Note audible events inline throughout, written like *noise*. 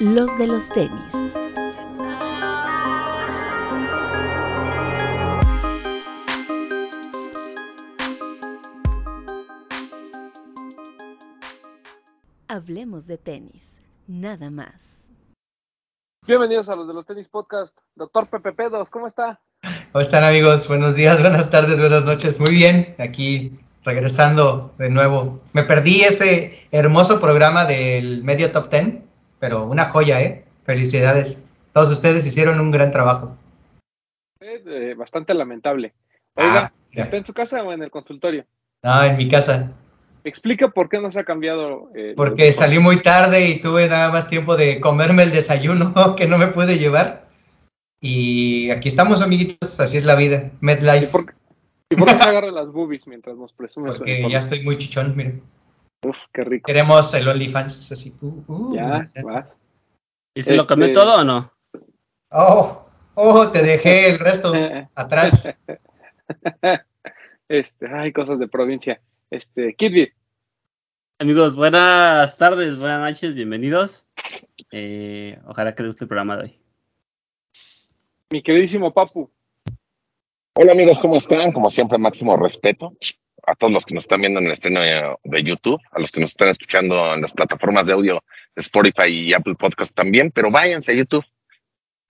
los de los tenis. Hablemos de tenis, nada más. Bienvenidos a los de los tenis podcast. Doctor Pepe Pedos, ¿cómo está? ¿Cómo están amigos? Buenos días, *laughs* buenas tardes, buenas noches. Muy bien, aquí regresando de nuevo. Me perdí ese hermoso programa del medio top ten, pero una joya, ¿eh? Felicidades. Todos ustedes hicieron un gran trabajo. Eh, bastante lamentable. Oiga, Ah. ¿está en su casa o en el consultorio? No, en mi casa. Explica por qué no se ha cambiado. eh, Porque salí muy tarde y tuve nada más tiempo de comerme el desayuno *laughs* que no me pude llevar. Y aquí estamos, amiguitos, así es la vida. ¿Y MedLife. por, ¿Y por qué se *laughs* agarra las boobies mientras nos presume su Porque ya estoy muy chichón, miren. Uf, qué rico. Queremos el OnlyFans, así. uh, uh. Ya, va. ¿Y se lo Este- cambió todo o no? Oh, oh, te dejé el resto *laughs* atrás. *laughs* Este, ay, cosas de provincia. Este, Kidbit, Amigos, buenas tardes, buenas noches, bienvenidos. Eh, ojalá que les guste el programa de hoy. mi queridísimo Papu. Hola amigos, ¿cómo están? Como siempre, máximo respeto a todos los que nos están viendo en el estreno de, YouTube, a los que nos están escuchando en las plataformas de audio de Spotify y Apple Podcast también, pero váyanse a YouTube.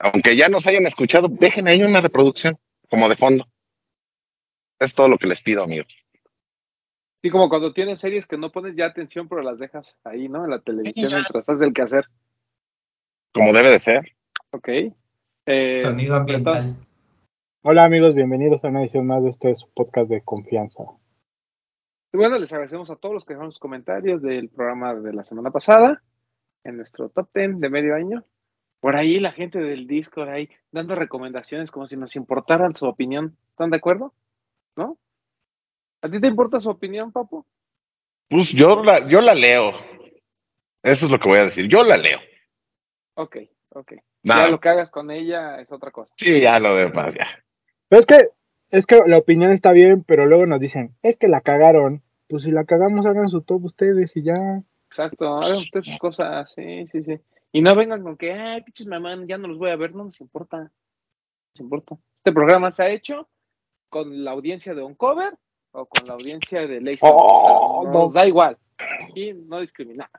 Aunque ya nos hayan escuchado, dejen ahí una reproducción como de fondo. Es todo lo que les pido, amigos. Sí, como cuando tienes series que no pones ya atención, pero las dejas ahí, ¿no? En la televisión mientras haces el quehacer. Como debe de ser. Ok. Eh, Sonido ambiental. Hola amigos, bienvenidos a una edición más de este su podcast de confianza. Y bueno, les agradecemos a todos los que dejaron sus comentarios del programa de la semana pasada, en nuestro top 10 de medio año. Por ahí la gente del Discord ahí dando recomendaciones como si nos importaran su opinión. ¿Están de acuerdo? ¿No? ¿A ti te importa su opinión, Papu? Pues yo la, yo la leo. Eso es lo que voy a decir. Yo la leo. Ok, ok. Nada. Ya lo que hagas con ella es otra cosa. Sí, ya lo demás, ya. Pero es que, es que la opinión está bien, pero luego nos dicen, es que la cagaron. Pues si la cagamos, hagan su top ustedes y ya. Exacto, hagan ustedes sus cosas, sí, sí, sí. Y no vengan con que, ay, pinches mamán, ya no los voy a ver, no nos importa. No nos importa. Este programa se ha hecho con la audiencia de Uncover o con la audiencia de Lazy. Oh, no. da igual. Aquí no discriminamos.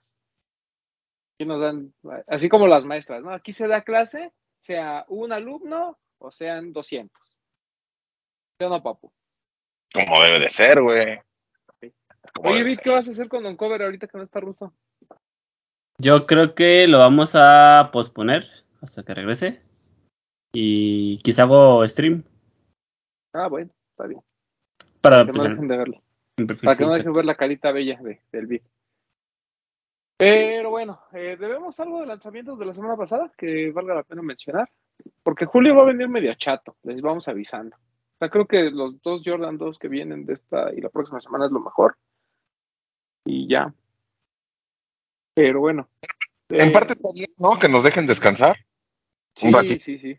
Aquí nos dan, así como las maestras, ¿no? Aquí se da clase, sea un alumno o sean 200. ¿Sí o no, papu? Como debe de ser, güey. Oye, Vic. ¿qué vas a hacer con Uncover ahorita que no está ruso? Yo creo que lo vamos a posponer hasta que regrese. Y quizá hago stream Ah, bueno, está bien. para, Que no dejen de verlo. Para que no dejen ver la carita bella de, del beat. Pero bueno, eh, debemos algo de lanzamientos de la semana pasada que valga la pena mencionar. Porque Julio va a venir medio chato, les vamos avisando. O sea, creo que los dos Jordan 2 que vienen de esta y la próxima semana es lo mejor. Y ya. Pero bueno. En Eh, parte está bien, ¿no? Que nos dejen descansar. sí, un ratito. sí, sí.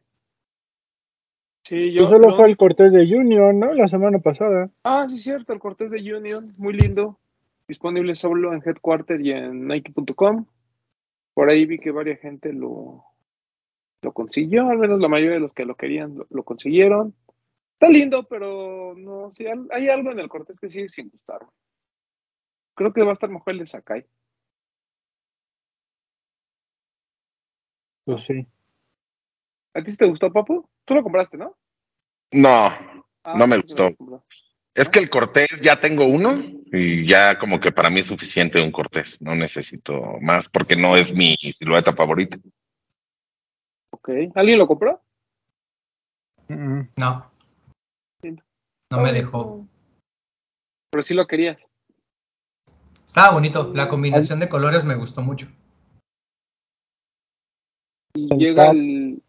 Sí, yo. Pues solo yo- fue el Cortés de Junior, ¿no? La semana pasada. Ah, sí, cierto, el Cortés de Union, muy lindo. Disponible solo en Headquarter y en Nike.com. Por ahí vi que varias gente lo, lo consiguió, al menos la mayoría de los que lo querían lo, lo consiguieron. Está lindo, pero no, sí, al- hay algo en el Cortés que sigue sin gustar. Creo que va a estar mejor el de Sakai. Pues sí. ¿A ti sí te gustó, Papu? Tú lo compraste, ¿no? No, Ah, No me sí, gustó. es que el Cortés ya tengo uno y ya como que para mí es suficiente un Cortés. No necesito más porque no es mi silueta favorita. Ok. ¿Alguien lo compró? Mm, No. No me dejó. Pero sí lo querías. Estaba bonito, la combinación de colores me gustó mucho. Y El llega el,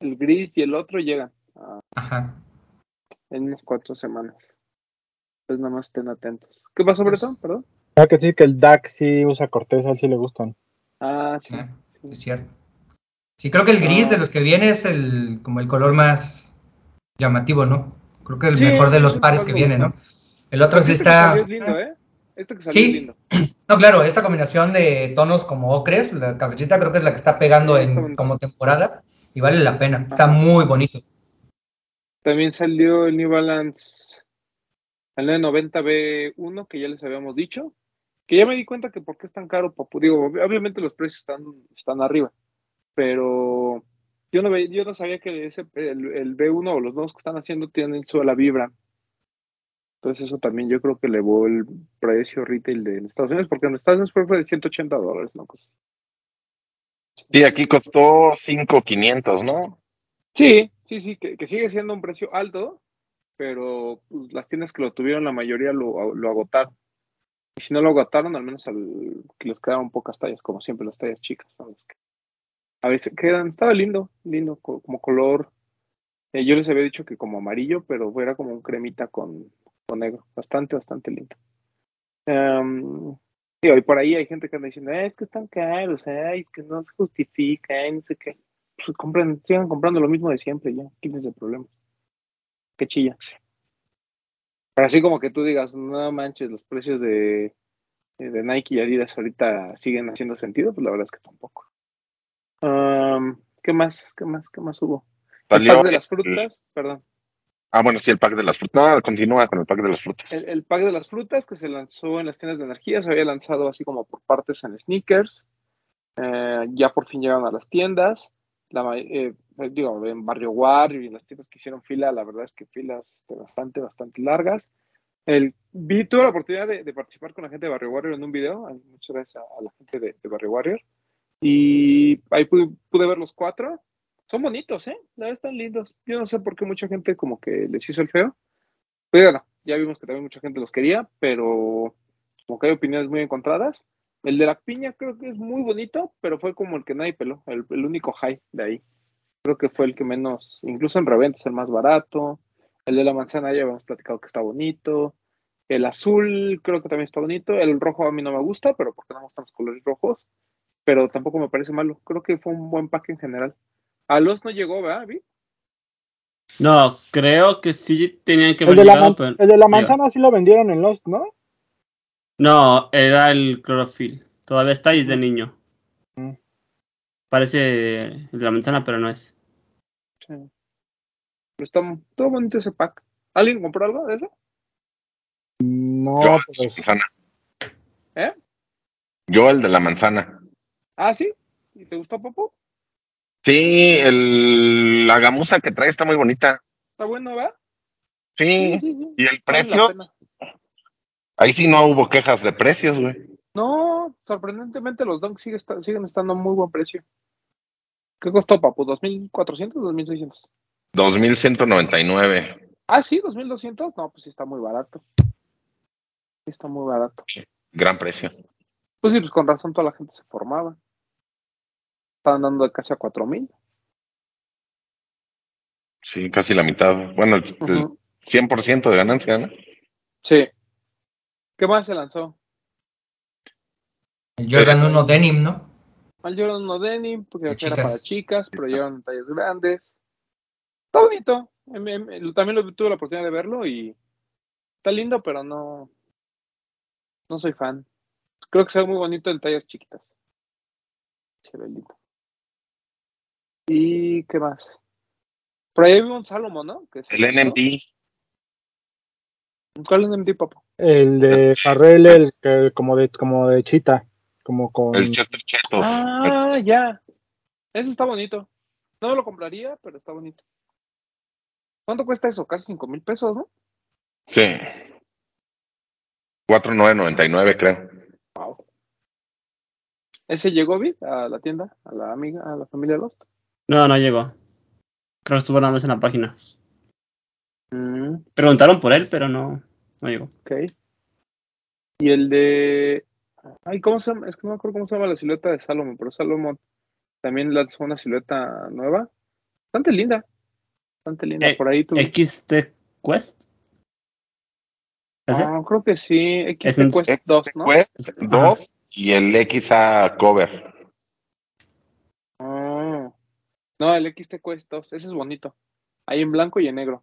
el gris y el otro llegan. Ah, Ajá. en unas cuatro semanas. Entonces nada más estén atentos. ¿Qué pasó, Pues- Bretón? Perdón. Ah, que sí, que el DAC sí usa Cortés, a él sí le gustan. Ah, sí. Ah, es cierto. Sí, creo que el gris de los que viene es el como el color más llamativo, ¿no? Creo que el Sí, mejor de los pares que viene. ¿no? El otro sí Ese que está. es lindo, ¿eh? Este que salió Sí. lindo. *clears throat* No, claro, esta combinación de tonos como ocres, la cafecita creo que es la que está pegando Sí, en como temporada y vale la pena. Está Ajá. muy bonito. También salió el New Balance, el 990B1, que ya les habíamos dicho. Que ya me di cuenta que por qué es tan caro, papu. Digo, ob- obviamente los precios están, están arriba. Pero yo no, yo no sabía que ese, el, el B1 o los nuevos que están haciendo tienen suela vibra. Entonces eso también yo creo que elevó el precio retail de Estados Unidos, porque en Estados Unidos fue de 180 dólares, ¿no? Pues, Sí, aquí costó 5,500, ¿no? Sí, sí, sí, que, que sigue siendo un precio alto, pero pues, las tiendas que lo tuvieron, la mayoría lo, lo agotaron. Y si no lo agotaron, al menos al que les quedaron pocas tallas, como siempre las tallas chicas, son las que a veces quedan, estaba lindo, lindo, co- como color. eh, yo les había dicho que como amarillo, pero era como un cremita con, con negro, bastante, bastante lindo. Digo, y por ahí hay gente que anda diciendo, "Ah, es que están caros, ay, es que no se justifica, ay, no sé qué pues compren, sigan comprando lo mismo de siempre ya, quítense el problema. Qué chilla. Pero así como que tú digas, no manches, los precios de, de Nike y Adidas ahorita siguen haciendo sentido, pues la verdad es que tampoco. Am, ¿Qué más? ¿Qué más? ¿Qué más hubo? El pack de las el- frutas, perdón. Ah, bueno, sí, el pack de las frutas. No, continúa con el pack de las frutas. El, el pack de las frutas que se lanzó en las tiendas de energía, se había lanzado así como por partes en sneakers. Eh, ya por fin llegaron a las tiendas. La, ma- eh, digo, en Barrio Warrior y en las tiendas que hicieron fila, la verdad es que filas este, bastante, bastante largas. El, vi, tuve la oportunidad de, de participar con la gente de Barrio Warrior en un video. Muchas gracias a, a la gente de, de Barrio Warrior. Y ahí pude, ver los cuatro. Son bonitos, ¿eh? Están lindos. Yo no sé por qué mucha gente como que les hizo el feo. Pero bueno, ya vimos que también mucha gente los quería, pero como que hay opiniones muy encontradas. El de la piña creo que es muy bonito, pero fue como el que nadie peló, el, el único high de ahí. Creo que fue el que menos, incluso en reventa es el más barato. El de la manzana ya habíamos platicado que está bonito. El azul creo que también está bonito. El rojo a mí no me gusta, pero porque no me gustan los colores rojos. Pero tampoco me parece malo. Creo que fue un buen pack en general. A los no llegó, ¿verdad? Vi? No, creo que sí tenían que El haber llegado, pero- el de la manzana sí lo vendieron en Lost, ¿no? No, era el clorofil. Todavía está y es de niño. Mm. Parece el de la manzana, pero no es. Sí. Pero está todo bonito ese pack. ¿Alguien compró algo de eso? No, Yo, pues manzana. ¿Eh? Yo, el de la manzana. Ah, sí. ¿Y te gustó, Popo? Sí, el, la gamuza que trae está muy bonita. Está bueno, ¿verdad? Sí, sí, sí. y el precio, ahí sí no hubo quejas de precios, güey. No, sorprendentemente los donks sigue esta- siguen estando a muy buen precio. ¿Qué costó, papu? ¿2.400 o 2.600? 2.199. Ah, sí, 2.200. No, pues sí está muy barato. Está muy barato. Gran precio. Pues sí, pues con razón toda la gente se formaba. Estaban dando de casi a 4.000. Sí, casi la mitad. Bueno, el, el Ujú. 100% de ganancia, ¿no? Sí. ¿Qué más se lanzó? El Jordan 1 Denim, ¿no? Al Jordan no Denim, porque De era para chicas, pero llevan tallas grandes. Está bonito. Em, em, También lo, tuve la oportunidad de verlo y está lindo, pero no, no soy fan. Creo que se ve muy bonito en tallas chiquitas. Se ve lindo. ¿Y qué más? Por ahí vi un Salomon, ¿no? Que El. NMD. ¿Cuál es NMD, papo? el de Farrell, el que como de como de chita, como con El Chester Chetos. Ah, ya. Ese está bonito. No lo compraría, pero está bonito. ¿Cuánto cuesta eso? Casi cinco mil pesos, ¿no? Sí. 4.999, creo. Wow. ¿Ese llegó bien a la tienda? ¿A la amiga? ¿A la familia Lost? No, no llegó. Creo que estuvo nada más en la página. Mm, Preguntaron por él, pero no, no llegó. ok. Y el de. Ay, ¿cómo se llama? Es que no me acuerdo cómo se llama la silueta de Salomon, pero Salomon también lanzó una silueta nueva. Bastante linda. Bastante linda. Eh, Por ahí tú. XT Quest. Ah, creo que sí. Es XT Quest 2, ¿no? Quest 2 y el XA Cover. Ah. No, el XT Quest 2, ese es bonito. Ahí en blanco y en negro.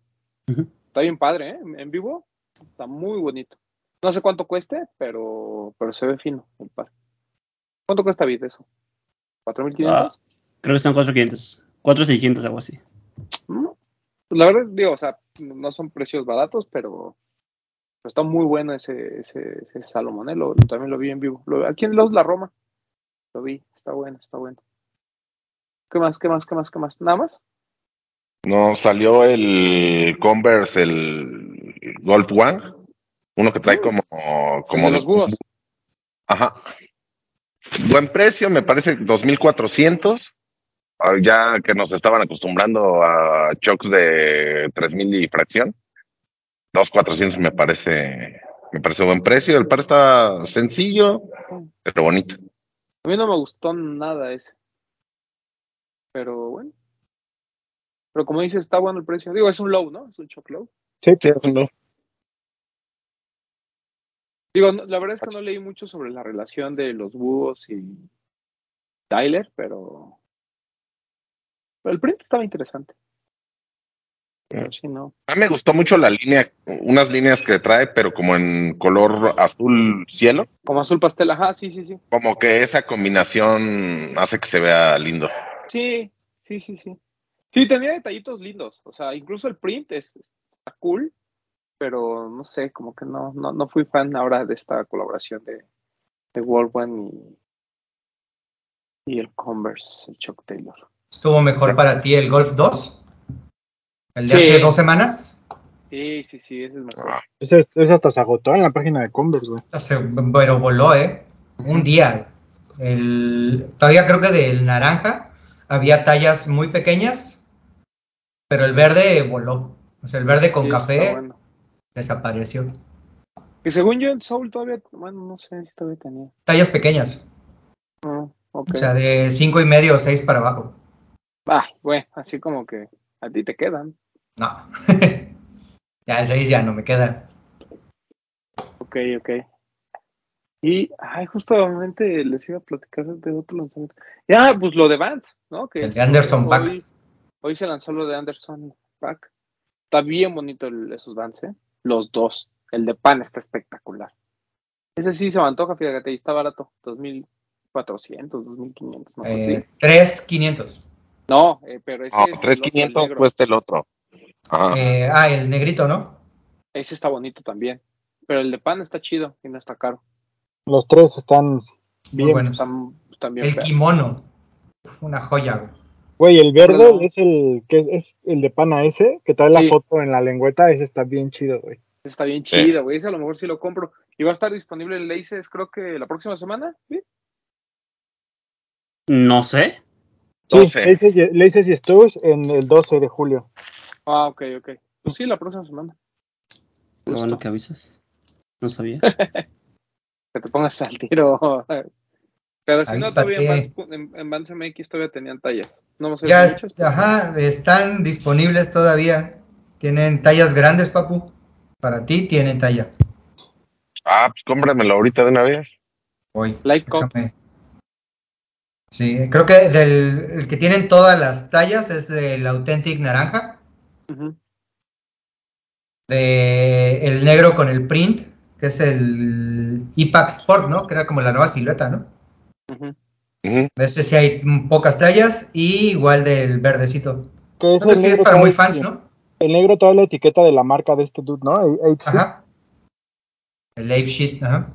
Está bien padre, ¿eh? En- vivo está muy bonito. No sé cuánto cueste, pero, pero se ve fino el par. ¿Cuánto cuesta Bit eso? ¿4.500? Ah, creo que están 4.500. 4.600, algo así. Mm, pues La verdad, digo, o sea, no son precios baratos, pero, pero está muy bueno ese, ese, ese Salomón, ¿eh? Lo- también lo vi en vivo. Lo- aquí en Los La Roma. Lo vi, está bueno, está bueno. ¿Qué más, qué más, qué más, qué más? ¿Nada más? No, salió el Converse, el Golf One, uno que trae como, como El de los búhos. Ajá. Buen precio, me parece 2.400. Ah, Ya que nos estaban acostumbrando a shocks de 3.000 y fracción. 2.400 me parece, me parece buen precio. El par está sencillo, pero bonito. A mí no me gustó nada ese. Pero bueno. Pero como dices, está bueno el precio. Digo, es un low, ¿no? Es un shock low. Sí, Sí, es un no. Digo, no- la verdad es que no leí mucho sobre la relación de los búhos y Tyler, pero, pero el print estaba interesante. Pero sí, no. A mí me gustó mucho la línea, unas líneas que trae, pero como en color azul cielo. Como azul pastel, ajá, sí, sí, sí. Como que esa combinación hace que se vea lindo. Sí, sí, sí, sí. Sí, tenía detallitos lindos. O sea, incluso el print es, está cool, pero no sé, como que no, no, no fui fan ahora de esta colaboración de, de Wolfman y, y el Converse, el Chuck Taylor. ¿Estuvo mejor para ti el Golf 2? ¿El de Sí. hace dos semanas? Sí, sí, sí, ese es mejor. Ese, ese hasta se agotó en la página de Converse, güey. Se, pero voló, ¿eh? Un día. El, todavía creo que del naranja había tallas muy pequeñas, pero el verde voló. O sea, el verde con Sí, café bueno. desapareció. Que según yo el Soul todavía, bueno, no sé si todavía tenía. Tallas pequeñas. Ah. O sea, de cinco y medio o seis para abajo. Ah, bueno, así como que a ti te quedan. No. *laughs* ya el 6 ya no me queda. Ok, ok. Y, ay, justamente les iba a platicar de otro lanzamiento. Ya, pues lo de Vance, ¿no? Que El de Anderson Paak. hoy, hoy se lanzó lo de Anderson Pack. Está bien bonito el- esos Vance, ¿eh? Los dos. El de Pan está espectacular. Ese sí se me antoja, fíjate, y está barato. 2400, 2500, ¿no? Pues sí. Eh, 3,500. No, eh, pero ese No, es el otro, el 3.500 negro. cuesta el otro. Ajá. Eh, ah, el negrito, ¿no? Ese está bonito también. Pero el de pan está chido y no está caro. Los tres están bien. bueno. Están, están bien El feos. kimono. Una joya, güey. Güey, el verde Pero- es el que es, es el de pana ese, que trae la foto en la lengüeta, ese está bien chido, güey. Está bien chido, güey. Ese a lo mejor sí lo compro. Y va a estar disponible en Laces, creo que la próxima semana. ¿sí? No sé. Sí, 12. Laces y, Stu's en el 12 de julio. Ah, ok, ok. Pues sí, la próxima semana. Qué bueno que avisas. No sabía. *laughs* Que te pongas al tiro. *laughs* Pero si no, todavía en en, en Vans MX todavía tenían tallas. No sé Ya, pero- ajá, están disponibles todavía. Tienen tallas grandes, papu. Para ti tienen talla. Ah, pues cómpramelo ahorita de una vez. Hoy. Like. Sí, creo que del el que tienen todas las tallas es del Authentic Naranja. De el negro con el print, que es el IPAC Sport, ¿no? Que era como la nueva silueta, ¿no? Ujú. Ujú. De ese sí hay pocas tallas. Y igual del verdecito. Que es el sí es negro para muy fans, ¿no? El negro trae la etiqueta de la marca de este dude, ¿no? Ajá. El Ape Sheet, ajá.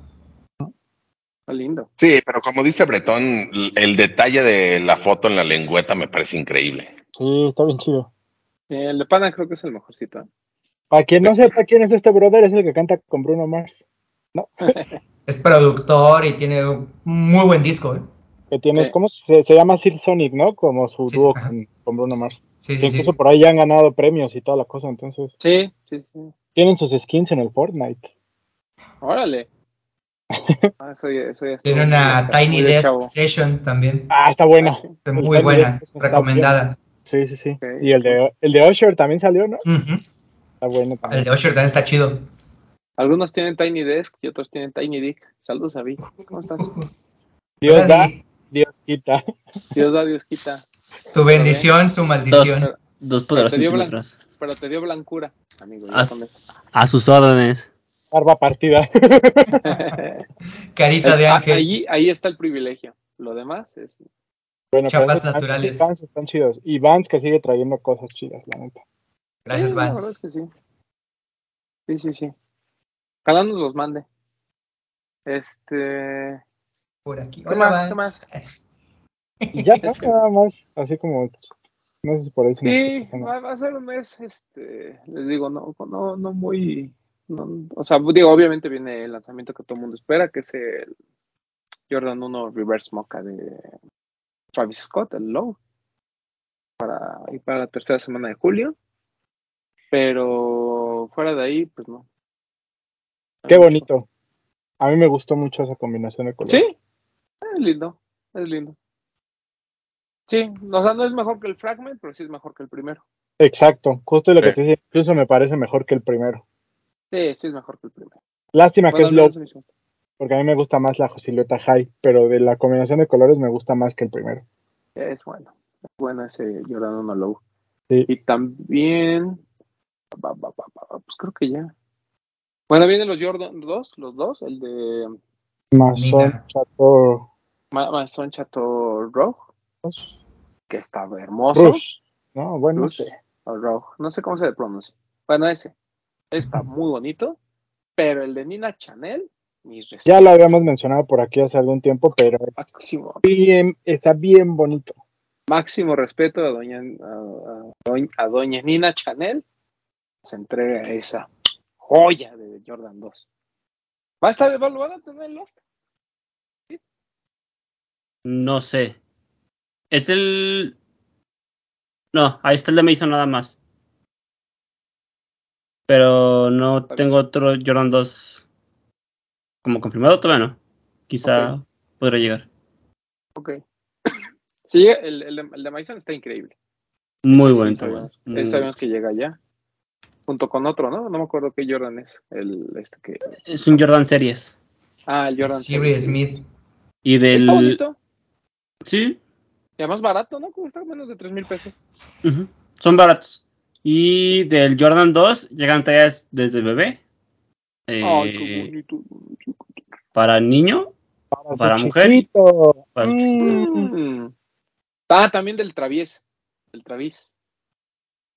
Está lindo. Sí, pero como dice Bretón, el detalle de la foto en la lengüeta me parece increíble. Sí, está bien chido. El de Pana creo que es el mejorcito. ¿eh? Para quien no sepa quién es este brother, es el que canta con Bruno Mars. *laughs* Es productor y tiene un muy buen disco, ¿eh? Que tiene, Sí. ¿cómo se, se llama Silk Sonic, ¿no? Como su Sí, dúo con, con Bruno Mars. Sí, sí, sí. incluso por ahí ya han ganado premios y toda la cosa, entonces Sí, sí, sí. tienen sus skins en el Fortnite. Órale. *laughs* Ah, eso ya- eso ya estuvo Tiene una Tiny Desk chavo. Session también. Ah, está bueno. Ah, sí. Es El muy Tiny buena, Desk está recomendada. Sí, sí, sí. Y el de, el de Usher también salió, ¿no? Está bueno El también. de Usher también está chido. Algunos tienen Tiny Desk y otros tienen Tiny Dick. Saludos, Avi. ¿Cómo estás? Dios da, Di. Dios quita. Dios da, Dios quita. Tu bendición, su maldición. Dos pero poderosos centímetros. pero te dio blancura, amigo. A sus órdenes. barba partida. *laughs* Carita de Ah, ángel. Ahí, ahí está el privilegio. Lo demás es. Bueno, Chapas Vans- naturales. Vans están chidos. Y Vans que sigue trayendo cosas chidas, la neta. Gracias, Sí, La verdad Vance. es que sí. Sí, sí, sí. Ojalá nos los mande. Este. Por aquí. ¿Qué Hola, más? ¿Qué *laughs* ya, que- nada más, así como, no sé si por ahí Sí, va, va a ser un mes, este, les digo, no, no, no muy, no, o sea, digo, obviamente viene el lanzamiento que todo el mundo espera, que es el Jordan 1 Reverse Mocha de Travis Scott, el Low, para, y para la tercera semana de julio, pero fuera de ahí, pues no. Qué bonito. A mí me gustó mucho esa combinación de colores. Sí, es lindo, es lindo. Sí, o sea, no es mejor que el Fragment, pero sí es mejor que el primero. Exacto, justo lo que Sí. te decía, incluso me parece mejor que el primero. Sí, sí es mejor que el primero. Lástima que es low, porque a mí me gusta más la silueta high, pero de la combinación de colores me gusta más que el primero. Es bueno. Es bueno ese Jordan 1 Low. Sí. Y también. Pues creo que ya. Bueno, vienen los Jordan 2, los dos, el de Mason. Chateau, Ma- Maison Chateau Rogue, que está hermoso. Rush. No, bueno, Rush, o Rogue, no sé cómo se pronuncia. Bueno, ese. Está muy bonito. Pero el de Nina Chanel, mis ya lo habíamos mencionado por aquí hace algún tiempo, pero Máximo, bien, está bien bonito. máximo respeto a doña, a, a doña, a doña Nina Chanel. Se entrega esa joya de Jordan 2. ¿Va a estar, va- lo van a tener en Lost? No sé. Es el. No, ahí está el de Mason nada más. Pero no tengo otro Jordan 2 como confirmado todavía no. Quizá Ok. podrá llegar. Ok. *coughs* Sí, el, el, de- el de Mason está increíble. Muy Ese sí bonito, sabemos, sabemos que llega ya. Junto con otro, ¿no? No me acuerdo qué Jordan es. El, este que... Es un Jordan Series. Ah, el Jordan. Siri Series. Smith. Y del. Está bonito. Sí, Y además barato, ¿no? Cuesta menos de 3 mil pesos. ujú, son baratos. Y del Jordan 2 llegan tallas desde bebé. eh, Ay, qué bonito. para niño. Para su mujer. chiquito. Para Mm, Mm. Ah, también del Travies. Del Travis.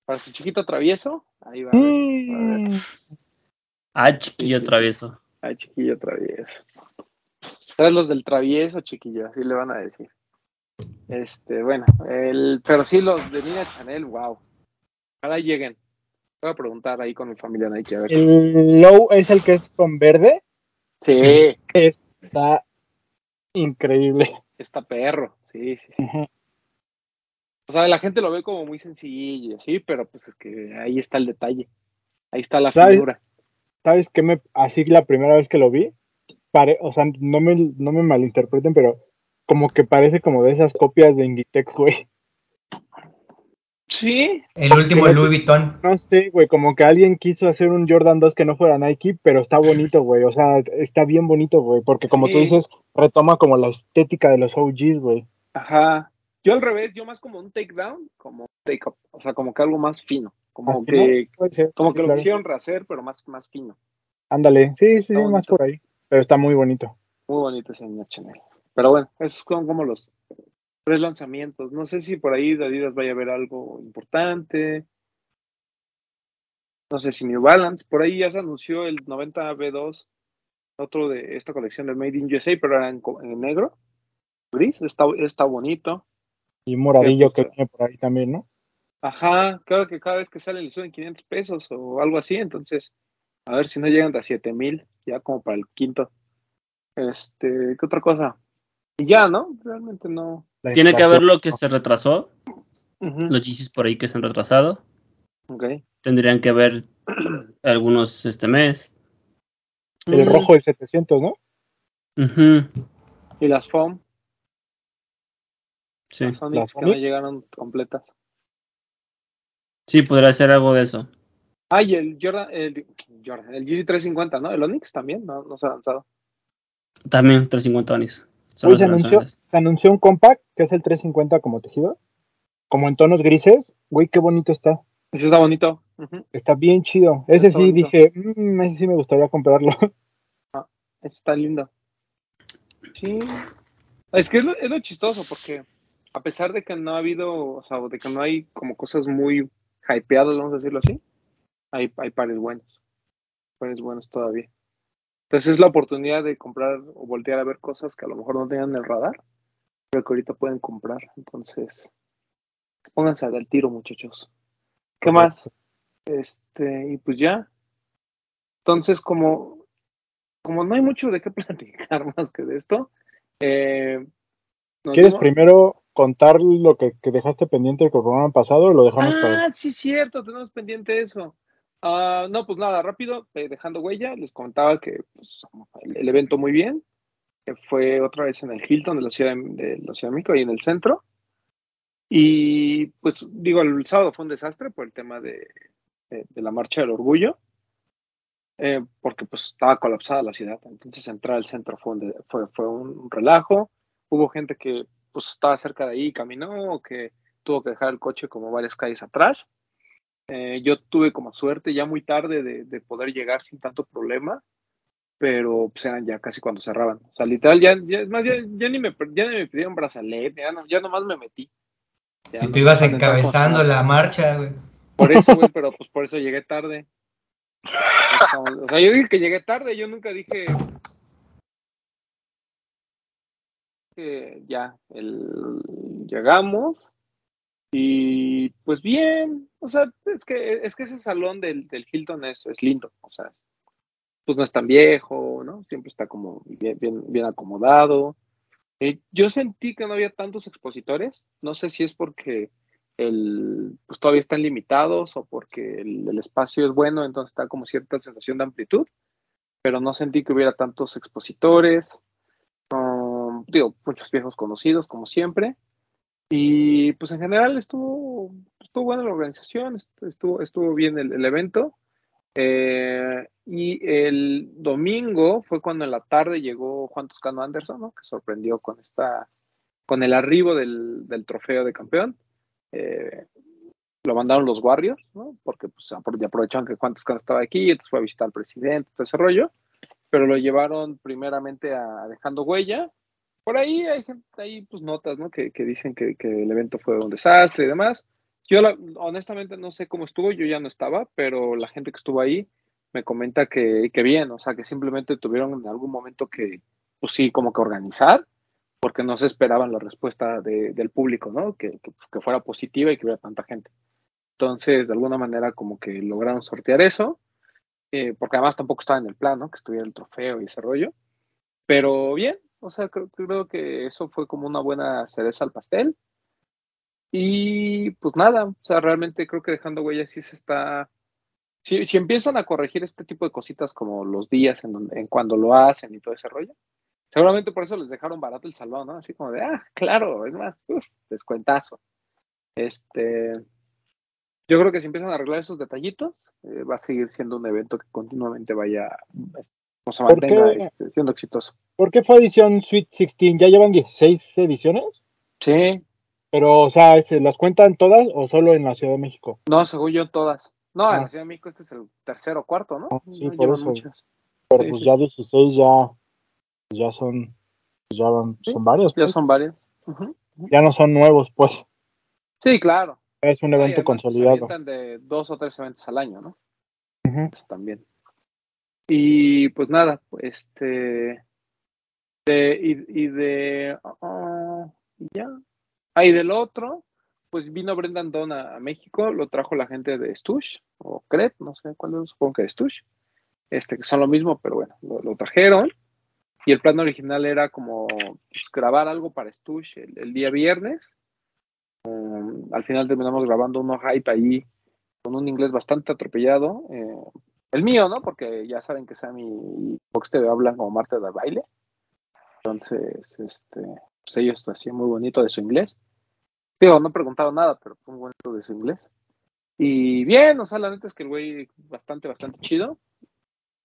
Para su chiquito travieso. Ahí va. mm. Ah, chiquillo Sí, sí, travieso. Ay, chiquillo travieso. ¿Sabes los del travieso, chiquillo? Así le van a decir. Este, bueno, el, pero sí los de Nina Chanel, wow. Ojalá lleguen. Voy a preguntar ahí con mi familia Nike a ver. El low es el que es con verde. Sí, Está increíble. está perro. Sí, sí, sí. Ujú. O sea, la gente lo ve como muy sencillo y así, pero pues es que ahí está el detalle. Ahí está la ¿Sabes? figura. ¿Sabes qué me así la primera vez que lo vi? Pare, o sea, no me, no me malinterpreten, pero como que parece como de esas copias de Inditex, güey. Sí, El último Pero- Louis Vuitton. No sé, güey, como que alguien quiso hacer un Jordan 2 que no fuera Nike, pero está bonito, güey. O sea, está bien bonito, güey, porque como tú Sí. dices, retoma como la estética de los OGs, güey. ajá. Yo al revés, yo más como un takedown, como un take up. O sea, como que algo más fino. Como que, como que lo quisieron rehacer, pero más, más fino. Ándale, sí, sí, Está más por ahí. Pero está muy bonito. Muy bonito ese Chanel. Pero bueno, esos son como los tres lanzamientos. No sé si por ahí de Adidas vaya a haber algo importante. No sé si New Balance. Por ahí ya se anunció el 90B2, otro de esta colección de Made in USA, pero era en, en negro. Gris, está, está bonito. Y moradillo que viene por ahí también, ¿no? Ajá, creo que cada vez que sale le suben 500 pesos o algo así, entonces a ver si no llegan a 7000, ya como para el quinto. Este, ¿qué otra cosa? Y ya, ¿no? Realmente no. Tiene que haber lo que se retrasó. Los Yeezys por ahí que se han retrasado. ok. Tendrían que ver *clears throat* algunos este mes. El Mm, rojo del 700, ¿no? Ujú, Y las foam, Sí, las Sonics ¿Las que no llegaron completas. sí, podría ser algo de eso. Ah, y el Jordan, el Jordan, el GC 350, ¿no? El Onyx también, no, no se ha lanzado. También 350 Onyx. Son Hoy se anunció, se anunció un compact, que es el 350 como tejido, como en tonos grises. Güey, qué bonito está. Ese está bonito. Está bien chido. Ese Está sí bonito. dije, "Mm, ese sí me gustaría comprarlo. *laughs* ese está lindo. Sí. Es que es lo, es lo chistoso, porque a pesar de que no ha habido, o sea, de que no hay como cosas muy hypeadas, vamos a decirlo así, hay, hay pares buenos. Pares buenos todavía. Entonces es la oportunidad de comprar o voltear a ver cosas que a lo mejor no tenían en el radar, pero que ahorita pueden comprar. Entonces, pónganse al tiro, muchachos. ¿Qué más? Este, y pues ya. Entonces, como, como no hay mucho de qué *laughs* platicar más que de esto, eh, ¿Quieres primero contar lo que, dejaste pendiente del programa pasado o lo dejamos para Ah, sí, cierto, tenemos pendiente eso. Ah, no, pues nada, rápido, eh, dejando huella, les contaba que pues, el, evento muy bien, que fue otra vez en el Hilton de la Ciudad de, de la Ciudad de México, ahí en el centro. Y pues digo, el sábado fue un desastre por el tema de, la marcha del orgullo, eh, porque pues estaba colapsada la ciudad, entonces entrar al centro fue un relajo. Hubo gente que pues estaba cerca de ahí y caminó, o que tuvo que dejar el coche como varias calles atrás. Eh, yo tuve como suerte ya muy tarde de, de poder llegar sin tanto problema, pero pues eran ya casi cuando cerraban. O sea, literal, ya, ya, es más, ya, ya ni me, ya ni me pidieron brazalete, ya, no, ya nomás me metí. Ya Si no- tú ibas encabezando la marcha, güey. Por eso, güey, *laughs* pero pues por eso llegué tarde. O sea, yo dije que llegué tarde, yo nunca dije ya el, llegamos y pues bien, o sea, es que es que ese salón del, del Hilton es, es lindo, o sea, pues no es tan viejo, ¿no? Siempre está como bien, bien, bien acomodado. Eh, yo sentí que no había tantos expositores, no sé si es porque el, pues todavía están limitados o porque el, espacio es bueno, entonces está como cierta sensación de amplitud, pero no sentí que hubiera tantos expositores, digo, muchos viejos conocidos, como siempre, y pues en general estuvo, estuvo buena la organización, estuvo, estuvo bien el, el evento. Eh, y el domingo fue cuando en la tarde llegó Juan Toscano Anderson, ¿no? que sorprendió con esta, con el arribo del, del trofeo de campeón. Eh, lo mandaron los Warriors, ¿no? Porque pues aprovecharon que Juan Toscano estaba aquí, entonces fue a visitar al presidente, todo ese rollo, pero lo llevaron primeramente a Dejando Huella. Por ahí hay, gente, hay pues notas, ¿no? Que, que dicen que, que, el evento fue un desastre y demás. Yo la, honestamente no sé cómo estuvo, yo ya no estaba, pero la gente que estuvo ahí me comenta que, que bien, o sea, que simplemente tuvieron en algún momento que, pues sí, como que organizar, porque no se esperaban la respuesta de, del público, ¿no? Que, que, que, fuera positiva y que hubiera tanta gente. Entonces, de alguna manera, como que lograron sortear eso, eh, porque además tampoco estaba en el plan, ¿no? Que estuviera el trofeo y ese rollo. Pero bien, o sea, creo, creo que eso fue como una buena cereza al pastel. Y pues nada, o sea, realmente creo que dejando huellas sí se está. Si, si empiezan a corregir este tipo de cositas como los días en, donde, en cuando lo hacen y todo ese rollo, seguramente por eso les dejaron barato el salón, ¿no? Así como de, ah, claro, es más, uf, descuentazo. Este. Yo creo que si empiezan a arreglar esos detallitos, eh, va a seguir siendo un evento que continuamente vaya, o se mantenga este, siendo exitoso. ¿Por qué fue edición Sweet 16? ¿Ya llevan 16 ediciones? Sí. Pero, o sea, ¿se ¿las cuentan todas o solo en la Ciudad de México? No, según yo, todas. No, Ah. en la Ciudad de México este es el tercero o cuarto, ¿no? Ah, sí, no por eso. muchas. Pero Sí, pues sí. ya 16 ya, ya son, ya van, Sí, son varios. Ya pues. son varias. Ujú. Ya no son nuevos, pues. Sí, claro. Es un evento además, pues, Se consolidado. avientan de dos o tres eventos al año, ¿no? Eso también. Y pues nada, este. De, y, de. ah, ya. Ah, y del otro, pues vino Brendan Don a, México, lo trajo la gente de Stush, o Crep, no sé cuál es, supongo que de Stush. Este, que son lo mismo, pero bueno, lo, trajeron. Y el plan original era como pues, grabar algo para Stush el, el día viernes. Um, al final terminamos grabando uno hype ahí con un inglés bastante atropellado. eh, el mío, ¿no? Porque ya saben que Sammy y Fox TV hablan como Marta de baile. Entonces, este, pues ellos hacían muy bonito de su inglés. Digo, no preguntaron nada, pero fue muy bonito de su inglés. Y bien, o sea, la neta es que el güey bastante, bastante chido.